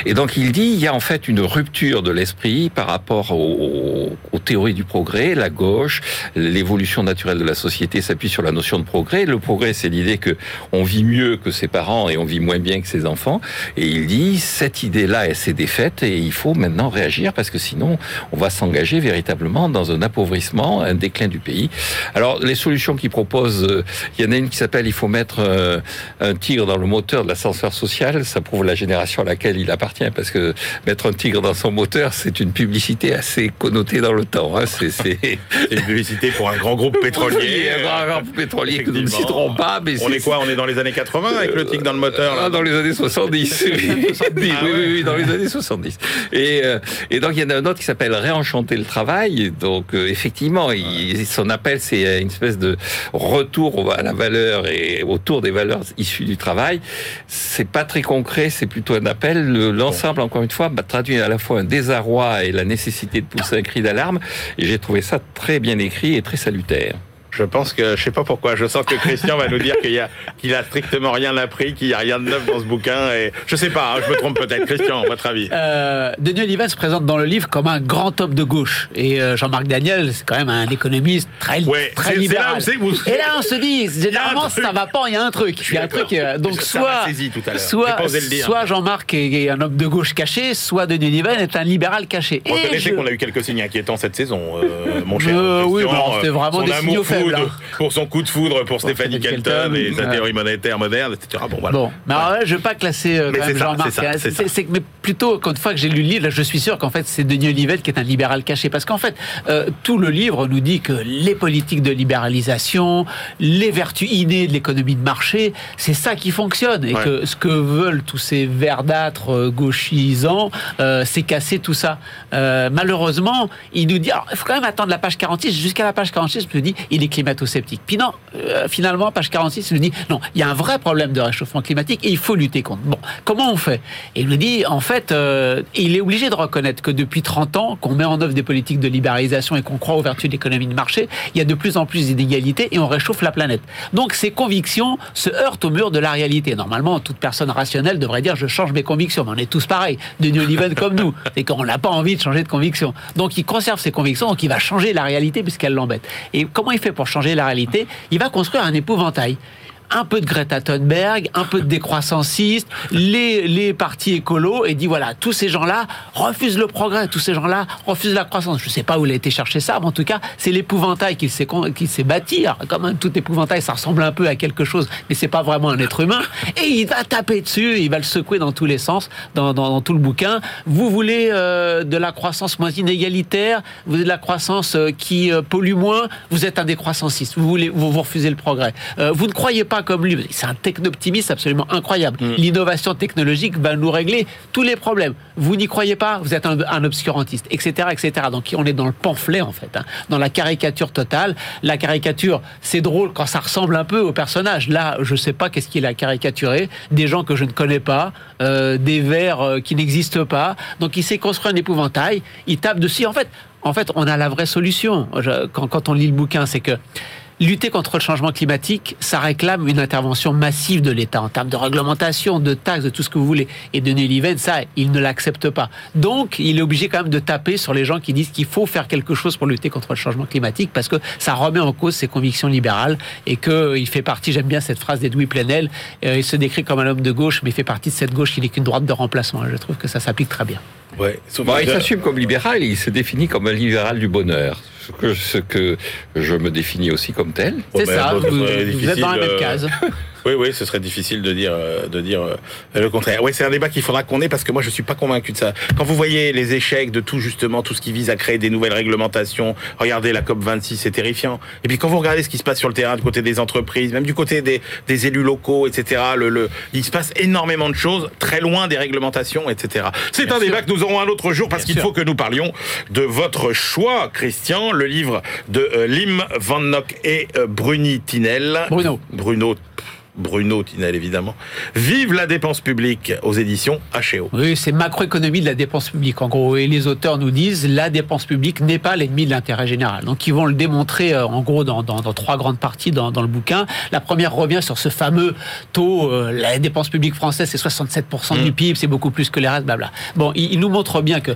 Et donc il dit il y a en fait une rupture de l'esprit par rapport aux, théories du progrès, la gauche, l'évolution naturelle de la société s'appuie sur la notion de progrès. Le progrès, c'est l'idée que on vit mieux que ses parents et on vit moins bien que ses enfants. Et il dit cette idée-là, elle s'est défaite et il faut maintenant réagir parce que sinon, on va s'engager véritablement dans un appauvrissement, un déclin du pays. Alors, les solutions qu'il propose, euh, il y en a une qui s'appelle il faut mettre euh, un tigre dans le moteur de l'ascenseur social. Ça prouve la génération à laquelle il appartient parce que mettre un tigre dans son moteur, c'est une publicité assez connotée dans le temps. Hein. C'est une publicité pour un grand groupe pétrolier. un grand groupe pétrolier que nous ne citerons pas. Mais on est, quoi? On est dans les années 80 avec le tigre dans le moteur là Dans les années 70. oui, oui, oui, dans les années 70. Et, euh, et donc, il y en a un autre qui s'appelle Réenchanter le travail. Donc, euh, effectivement, il, son appel, c'est une espèce de retour à la valeur et autour des valeurs issues du travail. C'est pas très concret, c'est plutôt un appel. L'ensemble, encore une fois, bah, traduit à la fois un désarroi et la nécessité de pousser un cri d'alarme. Et j'ai trouvé ça très bien écrit et très salutaire. Je pense que, je sais pas pourquoi, je sens que Christian va nous dire qu'il a, qu'il a strictement rien appris, qu'il n'y a rien de neuf dans ce bouquin. Et je sais pas, hein, je me trompe peut-être. Christian, votre avis? Euh, Denis Oliven se présente dans le livre comme un grand homme de gauche. Et euh, Jean-Marc Daniel, c'est quand même un économiste très, très libéral. Là vous... Et là, on se dit, généralement, ça va pas, il y a un truc. Il y a un truc. Euh, donc, soit, soit, soit Jean-Marc est un homme de gauche caché, soit Denis Oliven est un libéral caché. Reconnaissez qu'on a eu quelques signes inquiétants cette saison, euh, mon cher. oui, c'était vraiment des signaux faibles pour son coup de foudre pour, Stéphanie Kelton et sa théorie monétaire moderne, etc. Bon, voilà. Bon, mais alors là, je ne veux pas classer euh, Jean-Marc. C'est mais plutôt, une fois que j'ai lu le livre, je suis sûr qu'en fait, c'est Denis Olivet qui est un libéral caché. Parce qu'en fait, euh, tout le livre nous dit que les politiques de libéralisation, les vertus innées de l'économie de marché, c'est ça qui fonctionne. Et que ce que veulent tous ces verdâtres euh, gauchisants, c'est casser tout ça. malheureusement, il nous dit, il faut quand même attendre la page 46. Jusqu'à la page 46, je me dis, il est climato-sceptique. Puis non, euh, finalement, page 46, il nous dit non, il y a un vrai problème de réchauffement climatique et il faut lutter contre. Bon, comment on fait? Et il nous dit, en fait, euh, il est obligé de reconnaître que depuis 30 ans, qu'on met en œuvre des politiques de libéralisation et qu'on croit aux vertus de l'économie de marché, il y a de plus en plus d'inégalités et on réchauffe la planète. Donc ses convictions se heurtent au mur de la réalité. Normalement, toute personne rationnelle devrait dire je change mes convictions, mais on est tous pareils, Denis Oliven comme nous, et qu'on n'a pas envie de changer de conviction. Donc il conserve ses convictions, donc il va changer la réalité puisqu'elle l'embête. Et comment il fait pour changer la réalité, il va construire un épouvantail un peu de Greta Thunberg, un peu de décroissancistes, les, les partis écolos, et dit voilà, tous ces gens-là refusent le progrès, tous ces gens-là refusent la croissance. Je ne sais pas où il a été chercher ça, mais en tout cas, c'est l'épouvantail qu'il s'est, s'est bâti. Alors, quand même, tout épouvantail, ça ressemble un peu à quelque chose, mais c'est pas vraiment un être humain. Et il va taper dessus, il va le secouer dans tous les sens, dans, dans, tout le bouquin. Vous voulez euh, de la croissance moins inégalitaire, vous voulez de la croissance euh, qui euh, pollue moins, vous êtes un décroissanciste, vous, voulez, vous, vous refusez le progrès. vous ne croyez pas comme lui, c'est un techno-optimiste absolument incroyable. Mm. L'innovation technologique va nous régler tous les problèmes. Vous n'y croyez pas, vous êtes un, obscurantiste, etc., etc. Donc on est dans le pamphlet en fait, hein, dans la caricature totale. La caricature, c'est drôle quand ça ressemble un peu au personnage. Là, je ne sais pas qu'est-ce qu'il a caricaturé. Des gens que je ne connais pas, euh, des vers euh, qui n'existent pas. Donc il s'est construit un épouvantail. Il tape dessus. En fait, en fait, on a la vraie solution. quand, quand on lit le bouquin, c'est que lutter contre le changement climatique, ça réclame une intervention massive de l'État en termes de réglementation, de taxes, de tout ce que vous voulez. Et Denis Liven, ça, il ne l'accepte pas. Donc, il est obligé quand même de taper sur les gens qui disent qu'il faut faire quelque chose pour lutter contre le changement climatique parce que ça remet en cause ses convictions libérales et qu'il fait partie, j'aime bien cette phrase d'Edoui Plenel, euh, il se décrit comme un homme de gauche, mais il fait partie de cette gauche qui n'est qu'une droite de remplacement. Je trouve que ça s'applique très bien. Ouais, il s'assume comme libéral, il se définit comme un libéral du bonheur que, ce que je me définis aussi comme tel. C'est ça, vous, vous, êtes dans la même case. Oui, oui, ce serait difficile de dire, euh, de dire euh, le contraire. Oui, c'est un débat qu'il faudra qu'on ait parce que moi, je suis pas convaincu de ça. Quand vous voyez les échecs de tout justement, tout ce qui vise à créer des nouvelles réglementations, regardez la COP 26, c'est terrifiant. Et puis quand vous regardez ce qui se passe sur le terrain du côté des entreprises, même du côté des, des élus locaux, etc., le, le, il se passe énormément de choses très loin des réglementations, etc. C'est un débat que nous aurons un autre jour parce qu'il faut que nous parlions de votre choix, Christian, le livre de euh, Lim Van Nock et Bruni Tinel. Bruno. Bruno Bruno Tinel évidemment. Vive la dépense publique aux éditions HEO. Oui, c'est macroéconomie de la dépense publique en gros. Et les auteurs nous disent la dépense publique n'est pas l'ennemi de l'intérêt général. Donc ils vont le démontrer euh, en gros dans, trois grandes parties dans, le bouquin. La première revient sur ce fameux taux, euh, la dépense publique française c'est 67% du mm. PIB, c'est beaucoup plus que les restes, blabla. Bon, il, nous montre bien que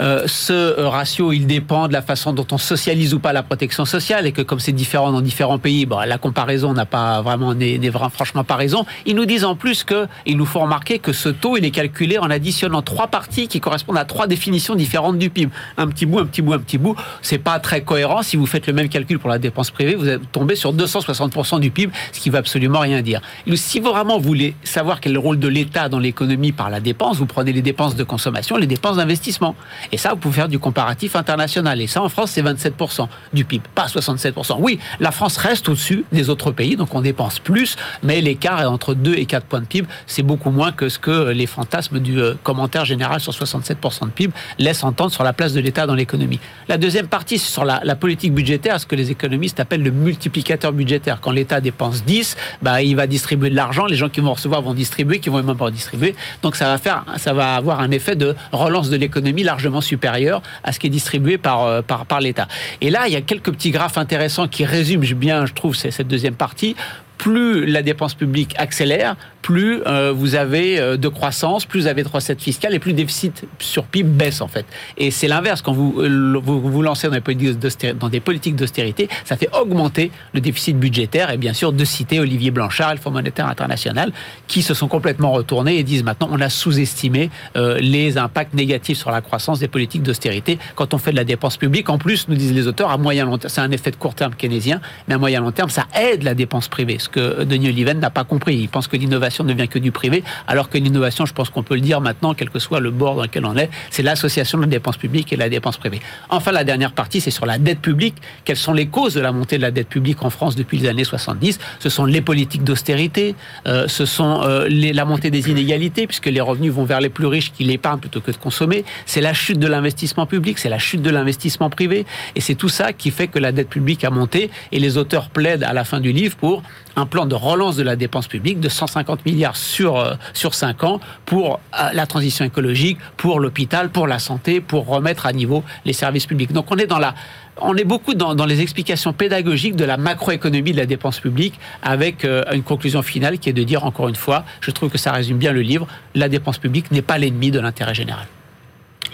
euh, ce ratio il dépend de la façon dont on socialise ou pas la protection sociale et que comme c'est différent dans différents pays, bon, la comparaison n'a pas vraiment n'est franchement franchement pas raison. Ils nous disent en plus que, ils nous font remarquer que ce taux, il est calculé en additionnant trois parties qui correspondent à trois définitions différentes du PIB. Un petit bout, un petit bout, un petit bout. C'est pas très cohérent. Si vous faites le même calcul pour la dépense privée, vous tombez sur 260% du PIB, ce qui veut absolument rien dire. si vous vraiment voulez savoir quel est le rôle de l'État dans l'économie par la dépense, vous prenez les dépenses de consommation, les dépenses d'investissement. Et ça, vous pouvez faire du comparatif international. Et ça, en France, c'est 27% du PIB, pas 67%. Oui, la France reste au-dessus des autres pays, donc on dépense plus, mais l'écart est entre 2 et 4 points de PIB. C'est beaucoup moins que ce que les fantasmes du euh, commentaire général sur 67% de PIB laissent entendre sur la place de l'État dans l'économie. La deuxième partie, c'est sur la, politique budgétaire, ce que les économistes appellent le multiplicateur budgétaire. Quand l'État dépense 10, bah, il va distribuer de l'argent, les gens qui vont recevoir vont distribuer, qui vont même pas distribuer. Donc ça va faire, ça va avoir un effet de relance de l'économie largement supérieur à ce qui est distribué par, euh, par, par l'État. Et là, il y a quelques petits graphes intéressants qui résument bien, je trouve, cette deuxième partie plus la dépense publique accélère, plus euh, vous avez euh, de croissance, plus vous avez de recettes fiscales et plus le déficit sur PIB baisse en fait. Et c'est l'inverse quand vous, euh, vous lancez dans des politiques d'austérité, ça fait augmenter le déficit budgétaire et bien sûr de citer Olivier Blanchard et le Fonds monétaire international qui se sont complètement retournés et disent maintenant on a sous-estimé les impacts négatifs sur la croissance des politiques d'austérité quand on fait de la dépense publique. En plus, nous disent les auteurs, à moyen long terme, c'est un effet de court terme keynésien, mais à moyen long terme, ça aide la dépense privée, ce que Denis Oliven n'a pas compris. Il pense que l'innovation ne vient que du privé, alors que l'innovation, je pense qu'on peut le dire maintenant, quel que soit le bord dans lequel on est, c'est l'association de la dépense publique et la dépense privée. Enfin, la dernière partie, c'est sur la dette publique. Quelles sont les causes de la montée de la dette publique en France depuis les années 70 Ce sont les politiques d'austérité, euh, ce sont euh, la montée des inégalités, puisque les revenus vont vers les plus riches qui l'épargnent plutôt que de consommer. C'est la chute de l'investissement public, c'est la chute de l'investissement privé. Et c'est tout ça qui fait que la dette publique a monté. Et les auteurs plaident à la fin du livre pour un plan de relance de la dépense publique de 150 milliards sur, euh, sur 5 ans pour euh, la transition écologique, pour l'hôpital, pour la santé, pour remettre à niveau les services publics. Donc on est dans la on est beaucoup dans, les explications pédagogiques de la macroéconomie de la dépense publique, avec euh, une conclusion finale qui est de dire encore une fois, je trouve que ça résume bien le livre, la dépense publique n'est pas l'ennemi de l'intérêt général.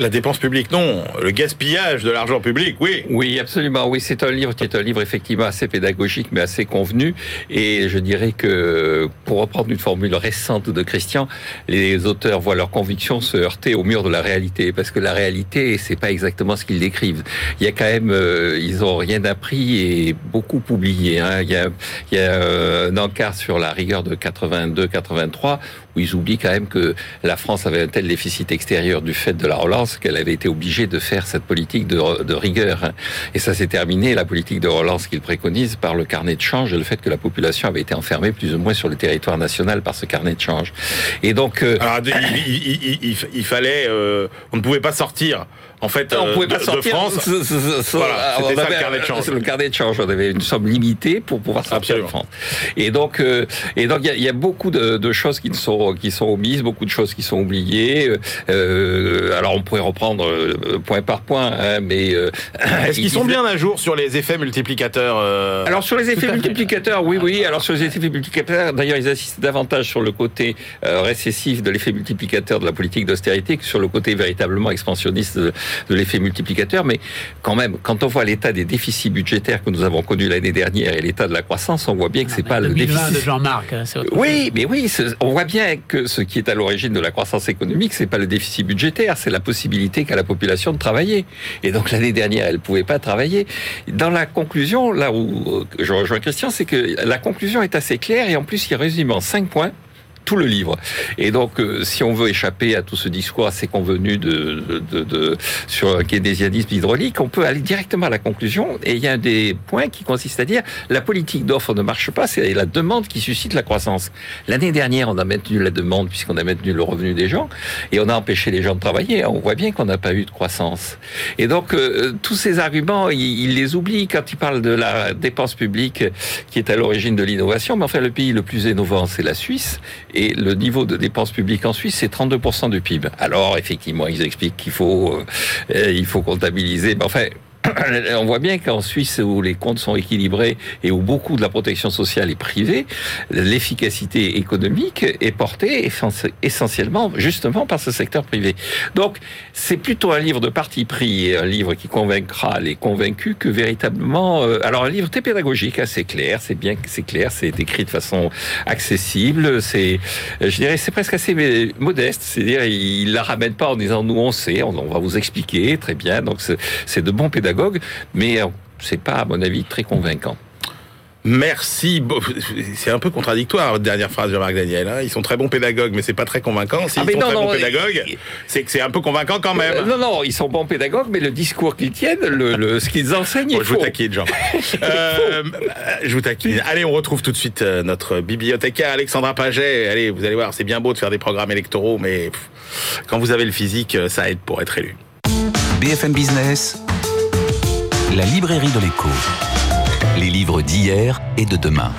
La dépense publique, non. Le gaspillage de l'argent public, oui. Oui, absolument. Oui, c'est un livre qui est un livre effectivement assez pédagogique, mais assez convenu. Et je dirais que, pour reprendre une formule récente de Christian, les auteurs voient leurs convictions se heurter au mur de la réalité, parce que la réalité, c'est pas exactement ce qu'ils décrivent. Il y a quand même, euh, ils ont rien appris et beaucoup oublié. Hein. Il y a, euh, un encart sur la rigueur de 82-83 où ils oublient quand même que la France avait un tel déficit extérieur du fait de la relance qu'elle avait été obligée de faire cette politique de, rigueur. Hein. Et ça s'est terminé, la politique de relance qu'ils préconisent, par le carnet de change et le fait que la population avait été enfermée plus ou moins sur le territoire national par ce carnet de change. Et donc... Euh, il, fallait... Euh, on ne pouvait pas sortir en fait, on pouvait pas de, sortir. France, voilà, c'était ça le carnet de change. Le carnet de change, on avait une somme limitée pour pouvoir sortir de France. Et donc, euh, et donc, il y, y, a beaucoup de, de, choses qui sont qui sont omises, beaucoup de choses qui sont oubliées. Euh, alors, on pourrait reprendre euh, point par point, hein, mais euh, est-ce qu'ils sont bien à jour sur les effets multiplicateurs Alors sur les effets multiplicateurs, oui, oui. Alors sur les effets multiplicateurs, d'ailleurs, ils assistent davantage sur le côté récessif de l'effet multiplicateur de la politique d'austérité que sur le côté véritablement expansionniste de, de l'effet multiplicateur, mais quand même, quand on voit l'état des déficits budgétaires que nous avons connus l'année dernière et l'état de la croissance, on voit bien que c'est pas le déficit de Jean-Marc. Hein, oui, mais oui, on voit bien que ce qui est à l'origine de la croissance économique, c'est pas le déficit budgétaire, c'est la possibilité qu'a la population de travailler. Et donc l'année dernière, elle pouvait pas travailler. Dans la conclusion, là où euh, je rejoins Christian, c'est que la conclusion est assez claire et en plus il résume en cinq points tout le livre. Et donc, euh, si on veut échapper à tout ce discours assez convenu de, de, de, sur un keynesianisme hydraulique, on peut aller directement à la conclusion. Et il y a un des points qui consiste à dire la politique d'offre ne marche pas, c'est la demande qui suscite la croissance. L'année dernière, on a maintenu la demande puisqu'on a maintenu le revenu des gens et on a empêché les gens de travailler. On voit bien qu'on n'a pas eu de croissance. Et donc, euh, tous ces arguments, il, les oublie quand il parle de la dépense publique qui est à l'origine de l'innovation. Mais enfin, le pays le plus innovant, c'est la Suisse. Et le niveau de dépenses publiques en Suisse, c'est 32% du PIB. Alors, effectivement, ils expliquent qu'il faut, euh, il faut comptabiliser. Enfin, on voit bien qu'en Suisse, où les comptes sont équilibrés et où beaucoup de la protection sociale est privée, l'efficacité économique est portée essentiellement justement par ce secteur privé. Donc, c'est plutôt un livre de parti pris, un livre qui convaincra les convaincus que véritablement, euh, alors un livre très pédagogique, assez clair, c'est bien, c'est clair, c'est écrit de façon accessible, c'est, je dirais, c'est presque assez modeste, c'est-à-dire, il la ramène pas en disant nous on sait, on, va vous expliquer, très bien, donc c'est de bons pédagogues mais euh, c'est pas, à mon avis, très convaincant. Merci. C'est un peu contradictoire dernière phrase de Marc Daniel. Hein. Ils sont très bons pédagogues, mais c'est pas très convaincant. S'ils ah sont très bons pédagogues, c'est que c'est un peu convaincant quand même. Euh, non, non, ils sont bons pédagogues, mais le discours qu'ils tiennent, le, ce qu'ils enseignent, je vous taquine, Jean. euh, je vous taquine. Allez, on retrouve tout de suite euh, notre bibliothécaire Alexandra Paget. Allez, vous allez voir, c'est bien beau de faire des programmes électoraux, mais quand vous avez le physique, ça aide pour être élu. BFM Business la librairie de l'écho. Les livres d'hier et de demain.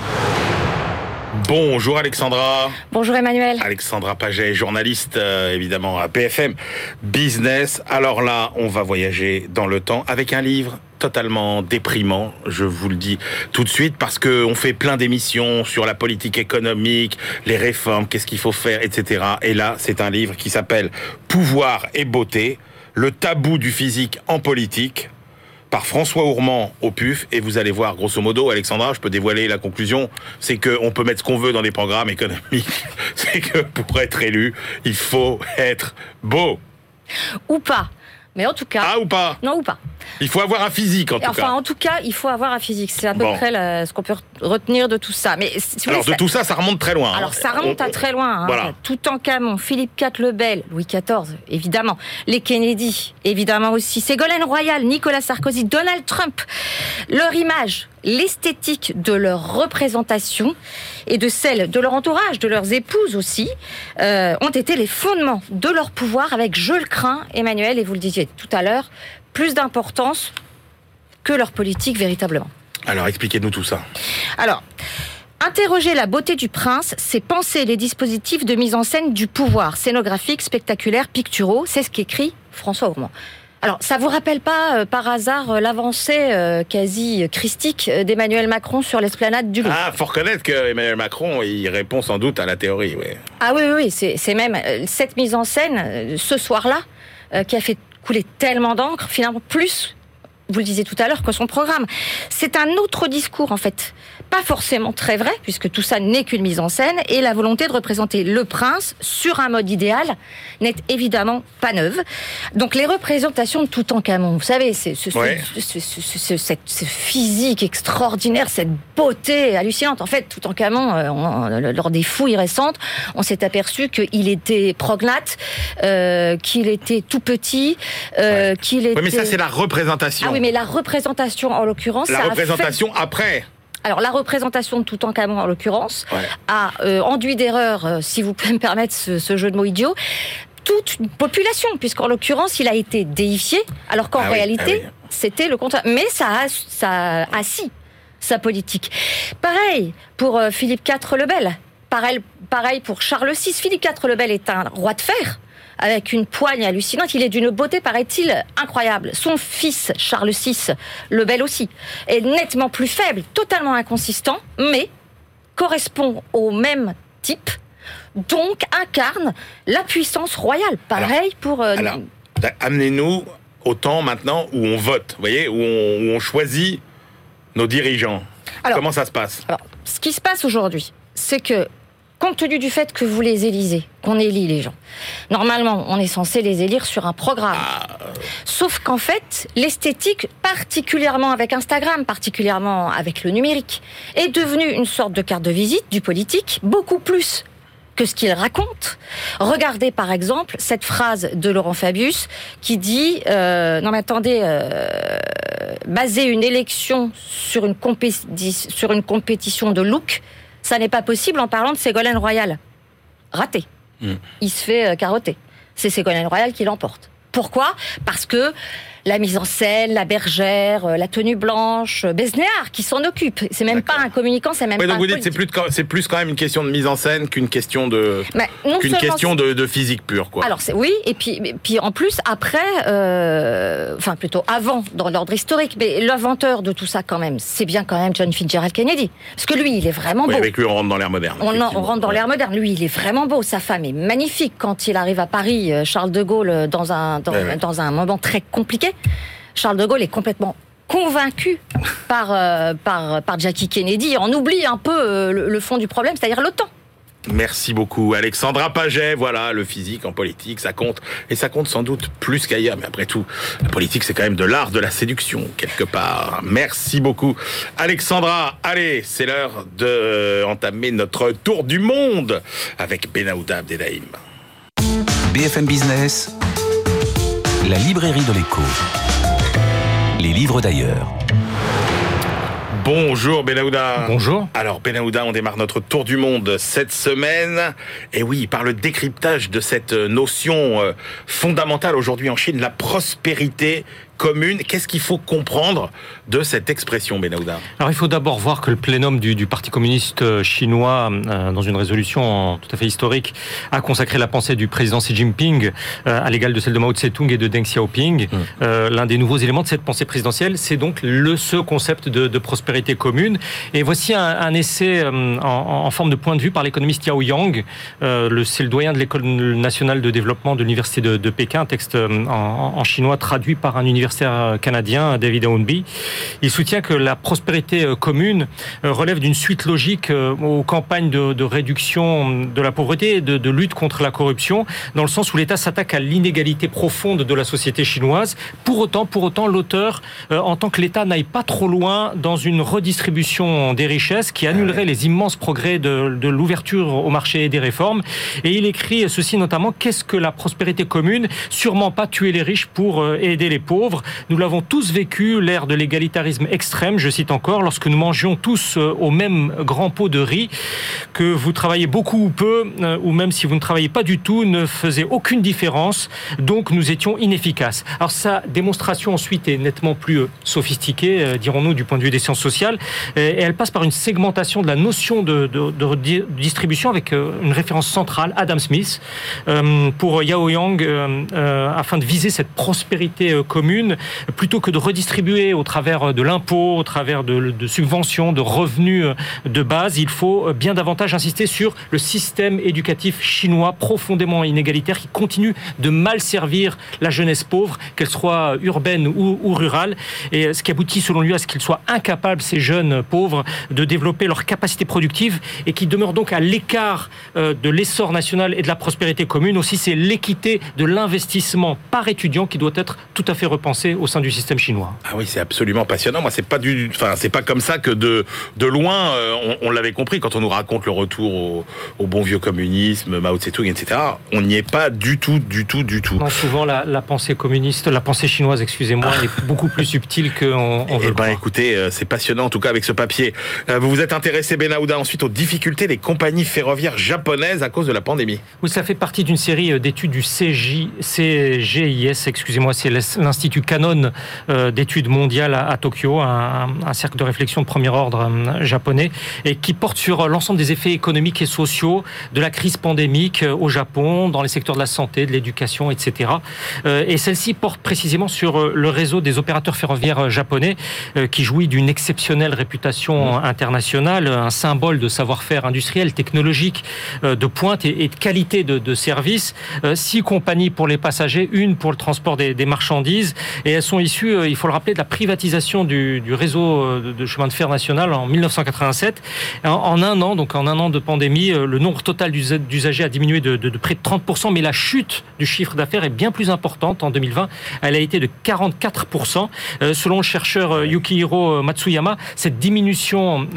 Bonjour Alexandra. Bonjour Emmanuel. Alexandra Paget, journaliste euh, évidemment à BFM Business. Alors là, on va voyager dans le temps avec un livre totalement déprimant, je vous le dis tout de suite, parce que on fait plein d'émissions sur la politique économique, les réformes, qu'est-ce qu'il faut faire, etc. Et là, c'est un livre qui s'appelle Pouvoir et beauté, le tabou du physique en politique par François Ourmand au PUF et vous allez voir grosso modo Alexandra je peux dévoiler la conclusion c'est que on peut mettre ce qu'on veut dans des programmes économiques. C'est que pour être élu il faut être beau. Ou pas mais en tout cas. Ah ou pas Non ou pas. Il faut avoir un physique en tout enfin, cas. Enfin, en tout cas, il faut avoir un physique. C'est à peu près ce qu'on peut retenir de tout ça. Mais alors de tout ça, ça remonte très loin. Hein. Alors ça remonte à très loin. Hein. Tout en Camon, Philippe IV le Bel, Louis XIV, évidemment, les Kennedy, évidemment aussi, Ségolène Royal, Nicolas Sarkozy, Donald Trump, leur image, l'esthétique de leur représentation et de celle de leur entourage, de leurs épouses aussi, euh, ont été les fondements de leur pouvoir avec, je le crains, Emmanuel, et vous le disiez tout à l'heure, plus d'importance que leur politique véritablement. Alors expliquez-nous tout ça. Alors, Interroger la beauté du prince, c'est penser les dispositifs de mise en scène du pouvoir, scénographique, spectaculaire, picturaux, c'est ce qu'écrit François Ourmand. Alors, ça vous rappelle pas euh, par hasard euh, l'avancée euh, quasi christique d'Emmanuel Macron sur l'esplanade du Louvre? Ah, faut reconnaître que Emmanuel Macron, il répond sans doute à la théorie, oui. Ah oui, oui, c'est même cette mise en scène ce soir-là qui a fait coulé tellement d'encre, finalement plus vous le disiez tout à l'heure, que son programme. C'est un autre discours, en fait. Pas forcément très vrai, puisque tout ça n'est qu'une mise en scène, et la volonté de représenter le prince sur un mode idéal n'est évidemment pas neuve. Donc les représentations de Toutankhamon, vous savez, c'est ce, cette physique extraordinaire, cette beauté hallucinante. En fait, Toutankhamon, euh, lors des fouilles récentes, on s'est aperçu qu'il était prognate, euh, qu'il était tout petit, euh, qu'il était... Oui, mais ça, c'est la représentation. Ah oui, mais la représentation, en l'occurrence... La représentation après alors la représentation de Toutankhamon en l'occurrence a euh, enduit d'erreur, euh, si vous pouvez me permettre ce, jeu de mots idiot, toute une population, puisqu'en l'occurrence il a été déifié, alors qu'en ah réalité ah c'était le contraire. Mais ça a, ça a assis sa politique. Pareil pour euh, Philippe IV le Bel. Pareil, pareil pour Charles VI. Philippe IV le Bel est un roi de fer avec une poigne hallucinante. Il est d'une beauté, paraît-il, incroyable. Son fils, Charles VI, le bel aussi, est nettement plus faible, totalement inconsistant, mais correspond au même type, donc incarne la puissance royale. Pareil pour... Euh, alors, amenez-nous au temps maintenant où on vote, vous voyez, où on, choisit nos dirigeants. Comment ça se passe? alors, Ce qui se passe aujourd'hui, c'est que compte tenu du fait que vous les élisez, qu'on élit les gens, normalement, on est censé les élire sur un programme. Sauf qu'en fait, l'esthétique, particulièrement avec Instagram, particulièrement avec le numérique, est devenue une sorte de carte de visite du politique, beaucoup plus que ce qu'il raconte. Regardez par exemple cette phrase de Laurent Fabius qui dit euh, non mais attendez euh, baser une élection sur une compétition de look ça n'est pas possible en parlant de Ségolène Royal. Raté. Hmm. Il se fait euh, carotter. C'est Ségolène Royal qui l'emporte. Pourquoi? Parce que la mise en scène, la bergère, euh, la tenue blanche, euh, Besnéard qui s'en occupe. C'est même pas un communicant, c'est même pas donc vous dites c'est plus c'est plus quand même une question de mise en scène qu'une question de qu'une question de, physique pure quoi. Alors oui et puis puis en plus après euh, enfin plutôt avant dans l'ordre historique mais l'inventeur de tout ça quand même c'est bien quand même John Fitzgerald Kennedy parce que lui il est vraiment beau. Avec lui on rentre dans l'ère moderne. On, on, rentre dans l'ère moderne. Lui il est vraiment beau. Sa femme est magnifique quand il arrive à Paris. Charles de Gaulle dans un dans, dans un moment très compliqué. Charles de Gaulle est complètement convaincu par, euh, par, par Jackie Kennedy. On oublie un peu euh, le, fond du problème, c'est-à-dire l'OTAN. Merci beaucoup, Alexandra Paget. Voilà, le physique en politique, ça compte. Et ça compte sans doute plus qu'ailleurs. Mais après tout, la politique, c'est quand même de l'art de la séduction, quelque part. Merci beaucoup, Alexandra. Allez, c'est l'heure de entamer notre tour du monde avec Benahouda Abdelhaim. BFM Business, la librairie de l'écho les livres d'ailleurs. Bonjour Benahouda. Bonjour. Alors Benahouda, on démarre notre tour du monde cette semaine. Et oui, par le décryptage de cette notion euh, fondamentale aujourd'hui en Chine, la prospérité commune. Qu'est-ce qu'il faut comprendre de cette expression, Benahouda Alors il faut d'abord voir que le plénum du, Parti communiste euh, chinois, euh, dans une résolution tout à fait historique, a consacré la pensée du président Xi Jinping euh, à l'égal de celle de Mao Tse-tung et de Deng Xiaoping. Mmh. L'un des nouveaux éléments de cette pensée présidentielle, c'est donc le ce concept de, prospérité commune. Et voici un, essai en, forme de point de vue par l'économiste Yao Yang. c'est le doyen de l'école nationale de développement de l'université de, Pékin, un texte en, en, chinois traduit par un universitaire canadien, David Ownby. Il soutient que la prospérité euh, commune euh, relève d'une suite logique euh, aux campagnes de, réduction de la pauvreté et de, lutte contre la corruption, dans le sens où l'État s'attaque à l'inégalité profonde de la société chinoise. Pour autant, pour autant, l'auteur entend que l'État n'aille pas trop loin dans une redistribution des richesses qui annulerait les immenses progrès de, de l'ouverture au marché et des réformes. Et il écrit ceci notamment, qu'est-ce que la prospérité commune? Sûrement pas tuer les riches pour aider les pauvres. Nous l'avons tous vécu, l'ère de l'égalitarisme extrême, je cite encore, lorsque nous mangions tous euh, au même grand pot de riz, que vous travaillez beaucoup ou peu, euh, ou même si vous ne travaillez pas du tout, ne faisait aucune différence, donc nous étions inefficaces. Alors sa démonstration ensuite est nettement plus euh, sophistiquée, dirons-nous, du point de vue des sciences sociales, et elle passe par une segmentation de la notion de, distribution avec une référence centrale, Adam Smith, pour Yao Yang, afin de viser cette prospérité commune plutôt que de redistribuer au travers de l'impôt, au travers de, subventions, de revenus de base, il faut bien davantage insister sur le système éducatif chinois profondément inégalitaire qui continue de mal servir la jeunesse pauvre, qu'elle soit urbaine ou, ou rurale, et ce qui aboutit selon lui à ce qu'ils soient incapables, ces jeunes pauvres, de développer leurs capacités productives et qui demeurent donc à l'écart euh, de l'essor national et de la prospérité commune. Aussi, c'est l'équité de l'investissement par étudiant qui doit être tout à fait repensée au sein du système chinois. Ah oui, c'est absolument passionnant. Moi, c'est pas du, enfin, c'est pas comme ça que de de loin, euh, on, l'avait compris quand on nous raconte le retour au, au bon vieux communisme, Mao Tse-tung, etc. On n'y est pas du tout, du tout, du tout. Non, souvent la, la pensée communiste, la pensée chinoise, excusez-moi, est beaucoup plus subtile qu'on on veut. Eh ben, écoutez, euh, c'est passionnant en tout cas avec ce papier. Vous vous êtes intéressé, Benahouda, ensuite aux difficultés des compagnies ferroviaires japonaises à cause de la pandémie. Oui, ça fait partie d'une série euh, d'études du CJ, CGIS, excusez-moi, c'est l'Institut Canon euh, d'études mondiales à, Tokyo, un, cercle de réflexion de premier ordre euh, japonais, et qui porte sur l'ensemble des effets économiques et sociaux de la crise pandémique au Japon, dans les secteurs de la santé, de l'éducation, etc. Et celle-ci porte précisément sur le réseau des opérateurs ferroviaires japonais, qui jouit d'une exceptionnelle réputation mmh. internationale, un symbole de savoir-faire industriel, technologique, euh, de pointe et de qualité de, service. Euh, six compagnies pour les passagers, une pour le transport des, marchandises. Et elles sont issues, euh, il faut le rappeler, de la privatisation du, réseau de chemin de fer national en 1987. En, un an, donc en un an de pandémie, le nombre total d'usagers a diminué de, près de 30%, mais la chute du chiffre d'affaires est bien plus importante en 2020. Elle a été de 44%. selon le chercheur Yukihiro Matsuyama, cette diminution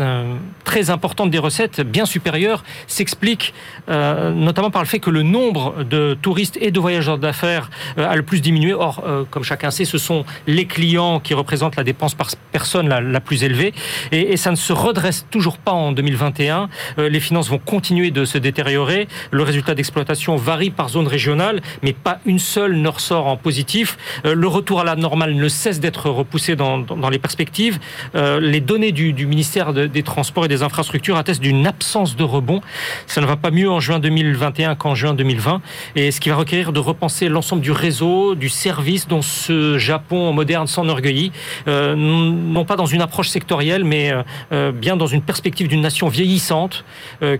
très importante des recettes, bien supérieure, s'explique euh, notamment par le fait que le nombre de touristes et de voyageurs d'affaires euh, a le plus diminué. Or, euh, comme chacun sait, ce sont les clients qui représentent la dépense par personne la, plus élevée. Et, ça ne se redresse toujours pas en 2021. les finances vont continuer de se détériorer. Le résultat d'exploitation varie par zone régionale, mais pas une seule ne ressort en positif. le retour à la normale ne cesse d'être repoussé dans, les perspectives. les données du ministère des Transports et des infrastructures attestent d'une absence de rebond. Ça ne va pas mieux en juin 2021 qu'en juin 2020, et ce qui va requérir de repenser l'ensemble du réseau, du service dont ce Japon moderne s'enorgueillit, euh, non pas dans une approche sectorielle, mais euh, euh, bien dans une perspective d'une nation vieillissante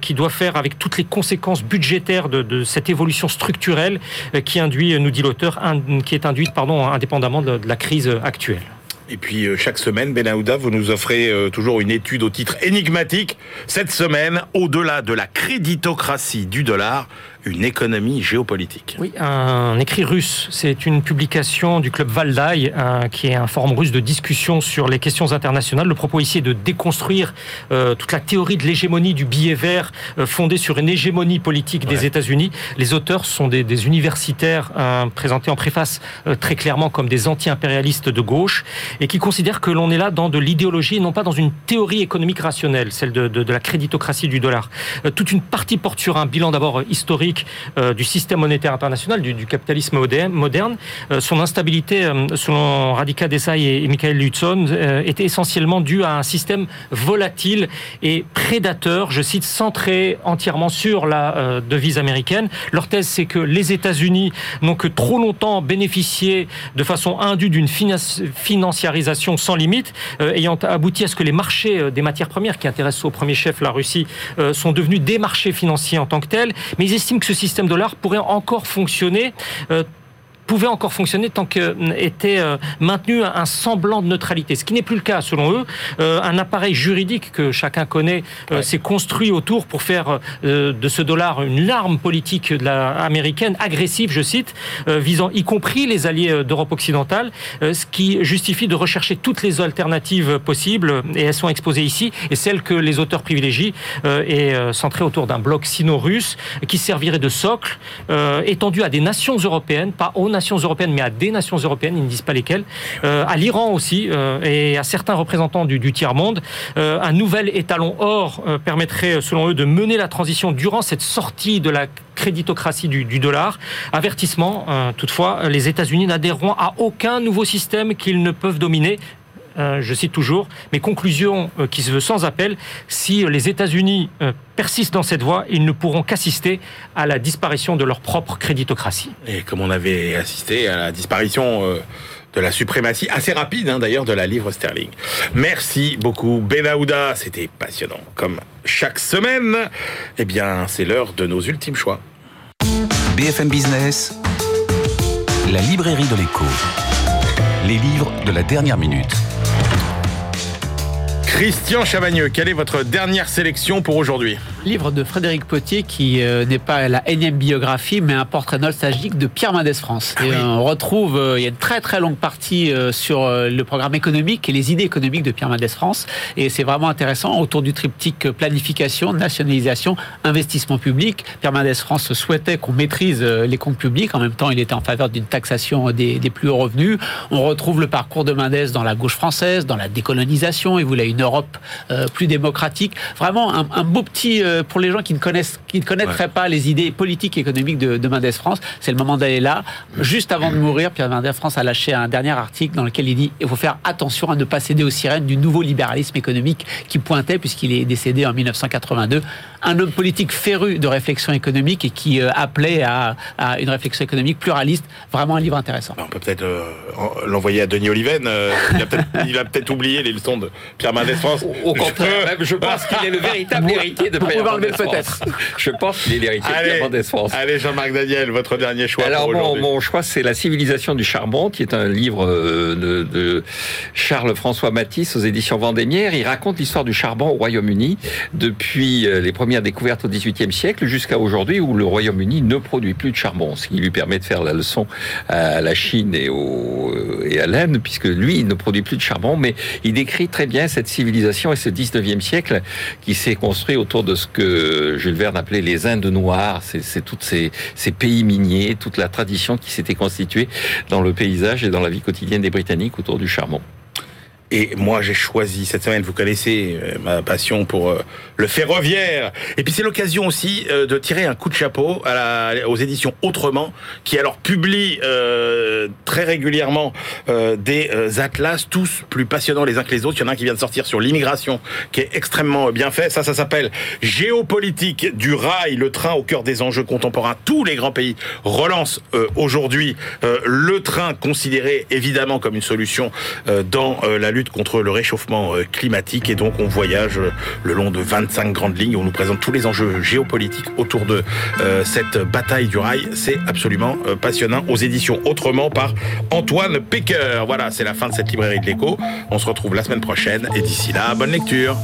qui doit faire avec toutes les conséquences budgétaires de, cette évolution structurelle qui induit, nous dit l'auteur, qui est induite pardon, indépendamment de la crise actuelle. Et puis chaque semaine, Benahouda, vous nous offrez toujours une étude au titre énigmatique. Cette semaine, au-delà de la créditocratie du dollar, une économie géopolitique. Oui, un écrit russe. C'est une publication du club Valdai, qui est un forum russe de discussion sur les questions internationales. Le propos ici est de déconstruire euh, toute la théorie de l'hégémonie du billet vert euh, fondée sur une hégémonie politique des États-Unis. Les auteurs sont des, des universitaires euh, présentés en préface très clairement comme des anti-impérialistes de gauche et qui considèrent que l'on est là dans de l'idéologie et non pas dans une théorie économique rationnelle, celle de, de, de la créditocratie du dollar. toute une partie porte sur un bilan d'abord historique euh, du système monétaire international, du, capitalisme moderne. Euh, son instabilité, euh, selon Radika Desai et, Michael Lutzon, était essentiellement due à un système volatile et prédateur, je cite, centré entièrement sur la devise américaine. Leur thèse, c'est que les États-Unis n'ont que trop longtemps bénéficié de façon indue d'une financiarisation sans limite, ayant abouti à ce que les marchés des matières premières, qui intéressent au premier chef la Russie, sont devenus des marchés financiers en tant que tels. Mais ils estiment que ce système dollar pourrait encore fonctionner. Euh, pouvait encore fonctionner tant qu'était euh, maintenu un semblant de neutralité, ce qui n'est plus le cas selon eux. Euh, un appareil juridique que chacun connaît euh, s'est construit autour pour faire de ce dollar une larme politique de la américaine agressive, je cite, visant y compris les alliés d'Europe occidentale, ce qui justifie de rechercher toutes les alternatives possibles et elles sont exposées ici et celle que les auteurs privilégient est centrée autour d'un bloc sino-russe qui servirait de socle étendu à des nations européennes, pas aux nations européennes, mais à des nations européennes, ils ne disent pas lesquelles, euh, à l'Iran aussi, euh, et à certains représentants du, tiers-monde. Euh, un nouvel étalon or permettrait, selon eux, de mener la transition durant cette sortie de la créditocratie du, dollar. Avertissement, toutefois, les États-Unis n'adhéreront à aucun nouveau système qu'ils ne peuvent dominer je cite toujours, mes conclusions euh, qui se veut sans appel, si les États-Unis euh, persistent dans cette voie, ils ne pourront qu'assister à la disparition de leur propre créditocratie. Et comme on avait assisté à la disparition de la suprématie assez rapide hein, d'ailleurs de la livre sterling. Merci beaucoup Benahouda, c'était passionnant comme chaque semaine. Eh bien, c'est l'heure de nos ultimes choix. BFM Business, la librairie de l'écho. Les livres de la dernière minute. Christian Chavagneux, quelle est votre dernière sélection pour aujourd'hui? Livre de Frédéric Potier qui euh, n'est pas la énième biographie, mais un portrait nostalgique de Pierre Mendès France. On retrouve, euh, il y a une très très longue partie euh, sur le programme économique et les idées économiques de Pierre Mendès France. Et c'est vraiment intéressant autour du triptyque planification, nationalisation, investissement public. Pierre Mendès France souhaitait qu'on maîtrise les comptes publics. En même temps, il était en faveur d'une taxation des, des, plus hauts revenus. On retrouve le parcours de Mendès dans la gauche française, dans la décolonisation. Il voulait une Europe plus démocratique. Vraiment un, beau petit euh, pour les gens qui ne connaissent, qui ne connaîtraient pas les idées politiques et économiques de, de Mendès France. C'est le moment d'aller là. Juste avant de mourir, Pierre Mendès France a lâché un dernier article dans lequel il dit il faut faire attention à ne pas céder aux sirènes du nouveau libéralisme économique qui pointait puisqu'il est décédé en 1982 un homme politique féru de réflexion économique et qui euh, appelait à, une réflexion économique pluraliste. Vraiment un livre intéressant. On peut peut-être euh, l'envoyer à Denis Oliven. Euh, il a peut-être oublié les leçons de Pierre Mendès France. Au, contraire, je pense qu'il est le véritable héritier de Pierre Mendès peut-être. Je pense qu'il est l'héritier de Pierre Mendès France. Allez, Jean-Marc Daniel, votre dernier choix. Alors, mon, choix, c'est La civilisation du charbon, qui est un livre de, de Charles-François Matisse aux éditions Vendémiaire. Il raconte l'histoire du charbon au Royaume-Uni depuis les premiers découverte au XVIIIe siècle jusqu'à aujourd'hui où le Royaume-Uni ne produit plus de charbon, ce qui lui permet de faire la leçon à la Chine et, et à l'Inde, puisque lui, il ne produit plus de charbon, mais il décrit très bien cette civilisation et ce XIXe siècle qui s'est construit autour de ce que Jules Verne appelait les Indes noires. C'est tous ces pays miniers, toute la tradition qui s'était constituée dans le paysage et dans la vie quotidienne des Britanniques autour du charbon. Et moi, j'ai choisi cette semaine, vous connaissez euh, ma passion pour euh, le ferroviaire. Et puis c'est l'occasion aussi euh, de tirer un coup de chapeau aux éditions Autrement, qui alors publient très régulièrement des atlas, tous plus passionnants les uns que les autres. Il y en a un qui vient de sortir sur l'immigration, qui est extrêmement bien fait. Ça, ça s'appelle Géopolitique du rail, le train au cœur des enjeux contemporains. Tous les grands pays relancent aujourd'hui le train, considéré évidemment comme une solution dans la lutte contre le réchauffement euh, climatique et donc on voyage euh, le long de 25 grandes lignes. On nous présente tous les enjeux géopolitiques autour de euh, cette bataille du rail. C'est absolument passionnant aux éditions Autrement par Antoine Pecker. Voilà, c'est la fin de cette librairie de l'écho. On se retrouve la semaine prochaine et d'ici là, bonne lecture.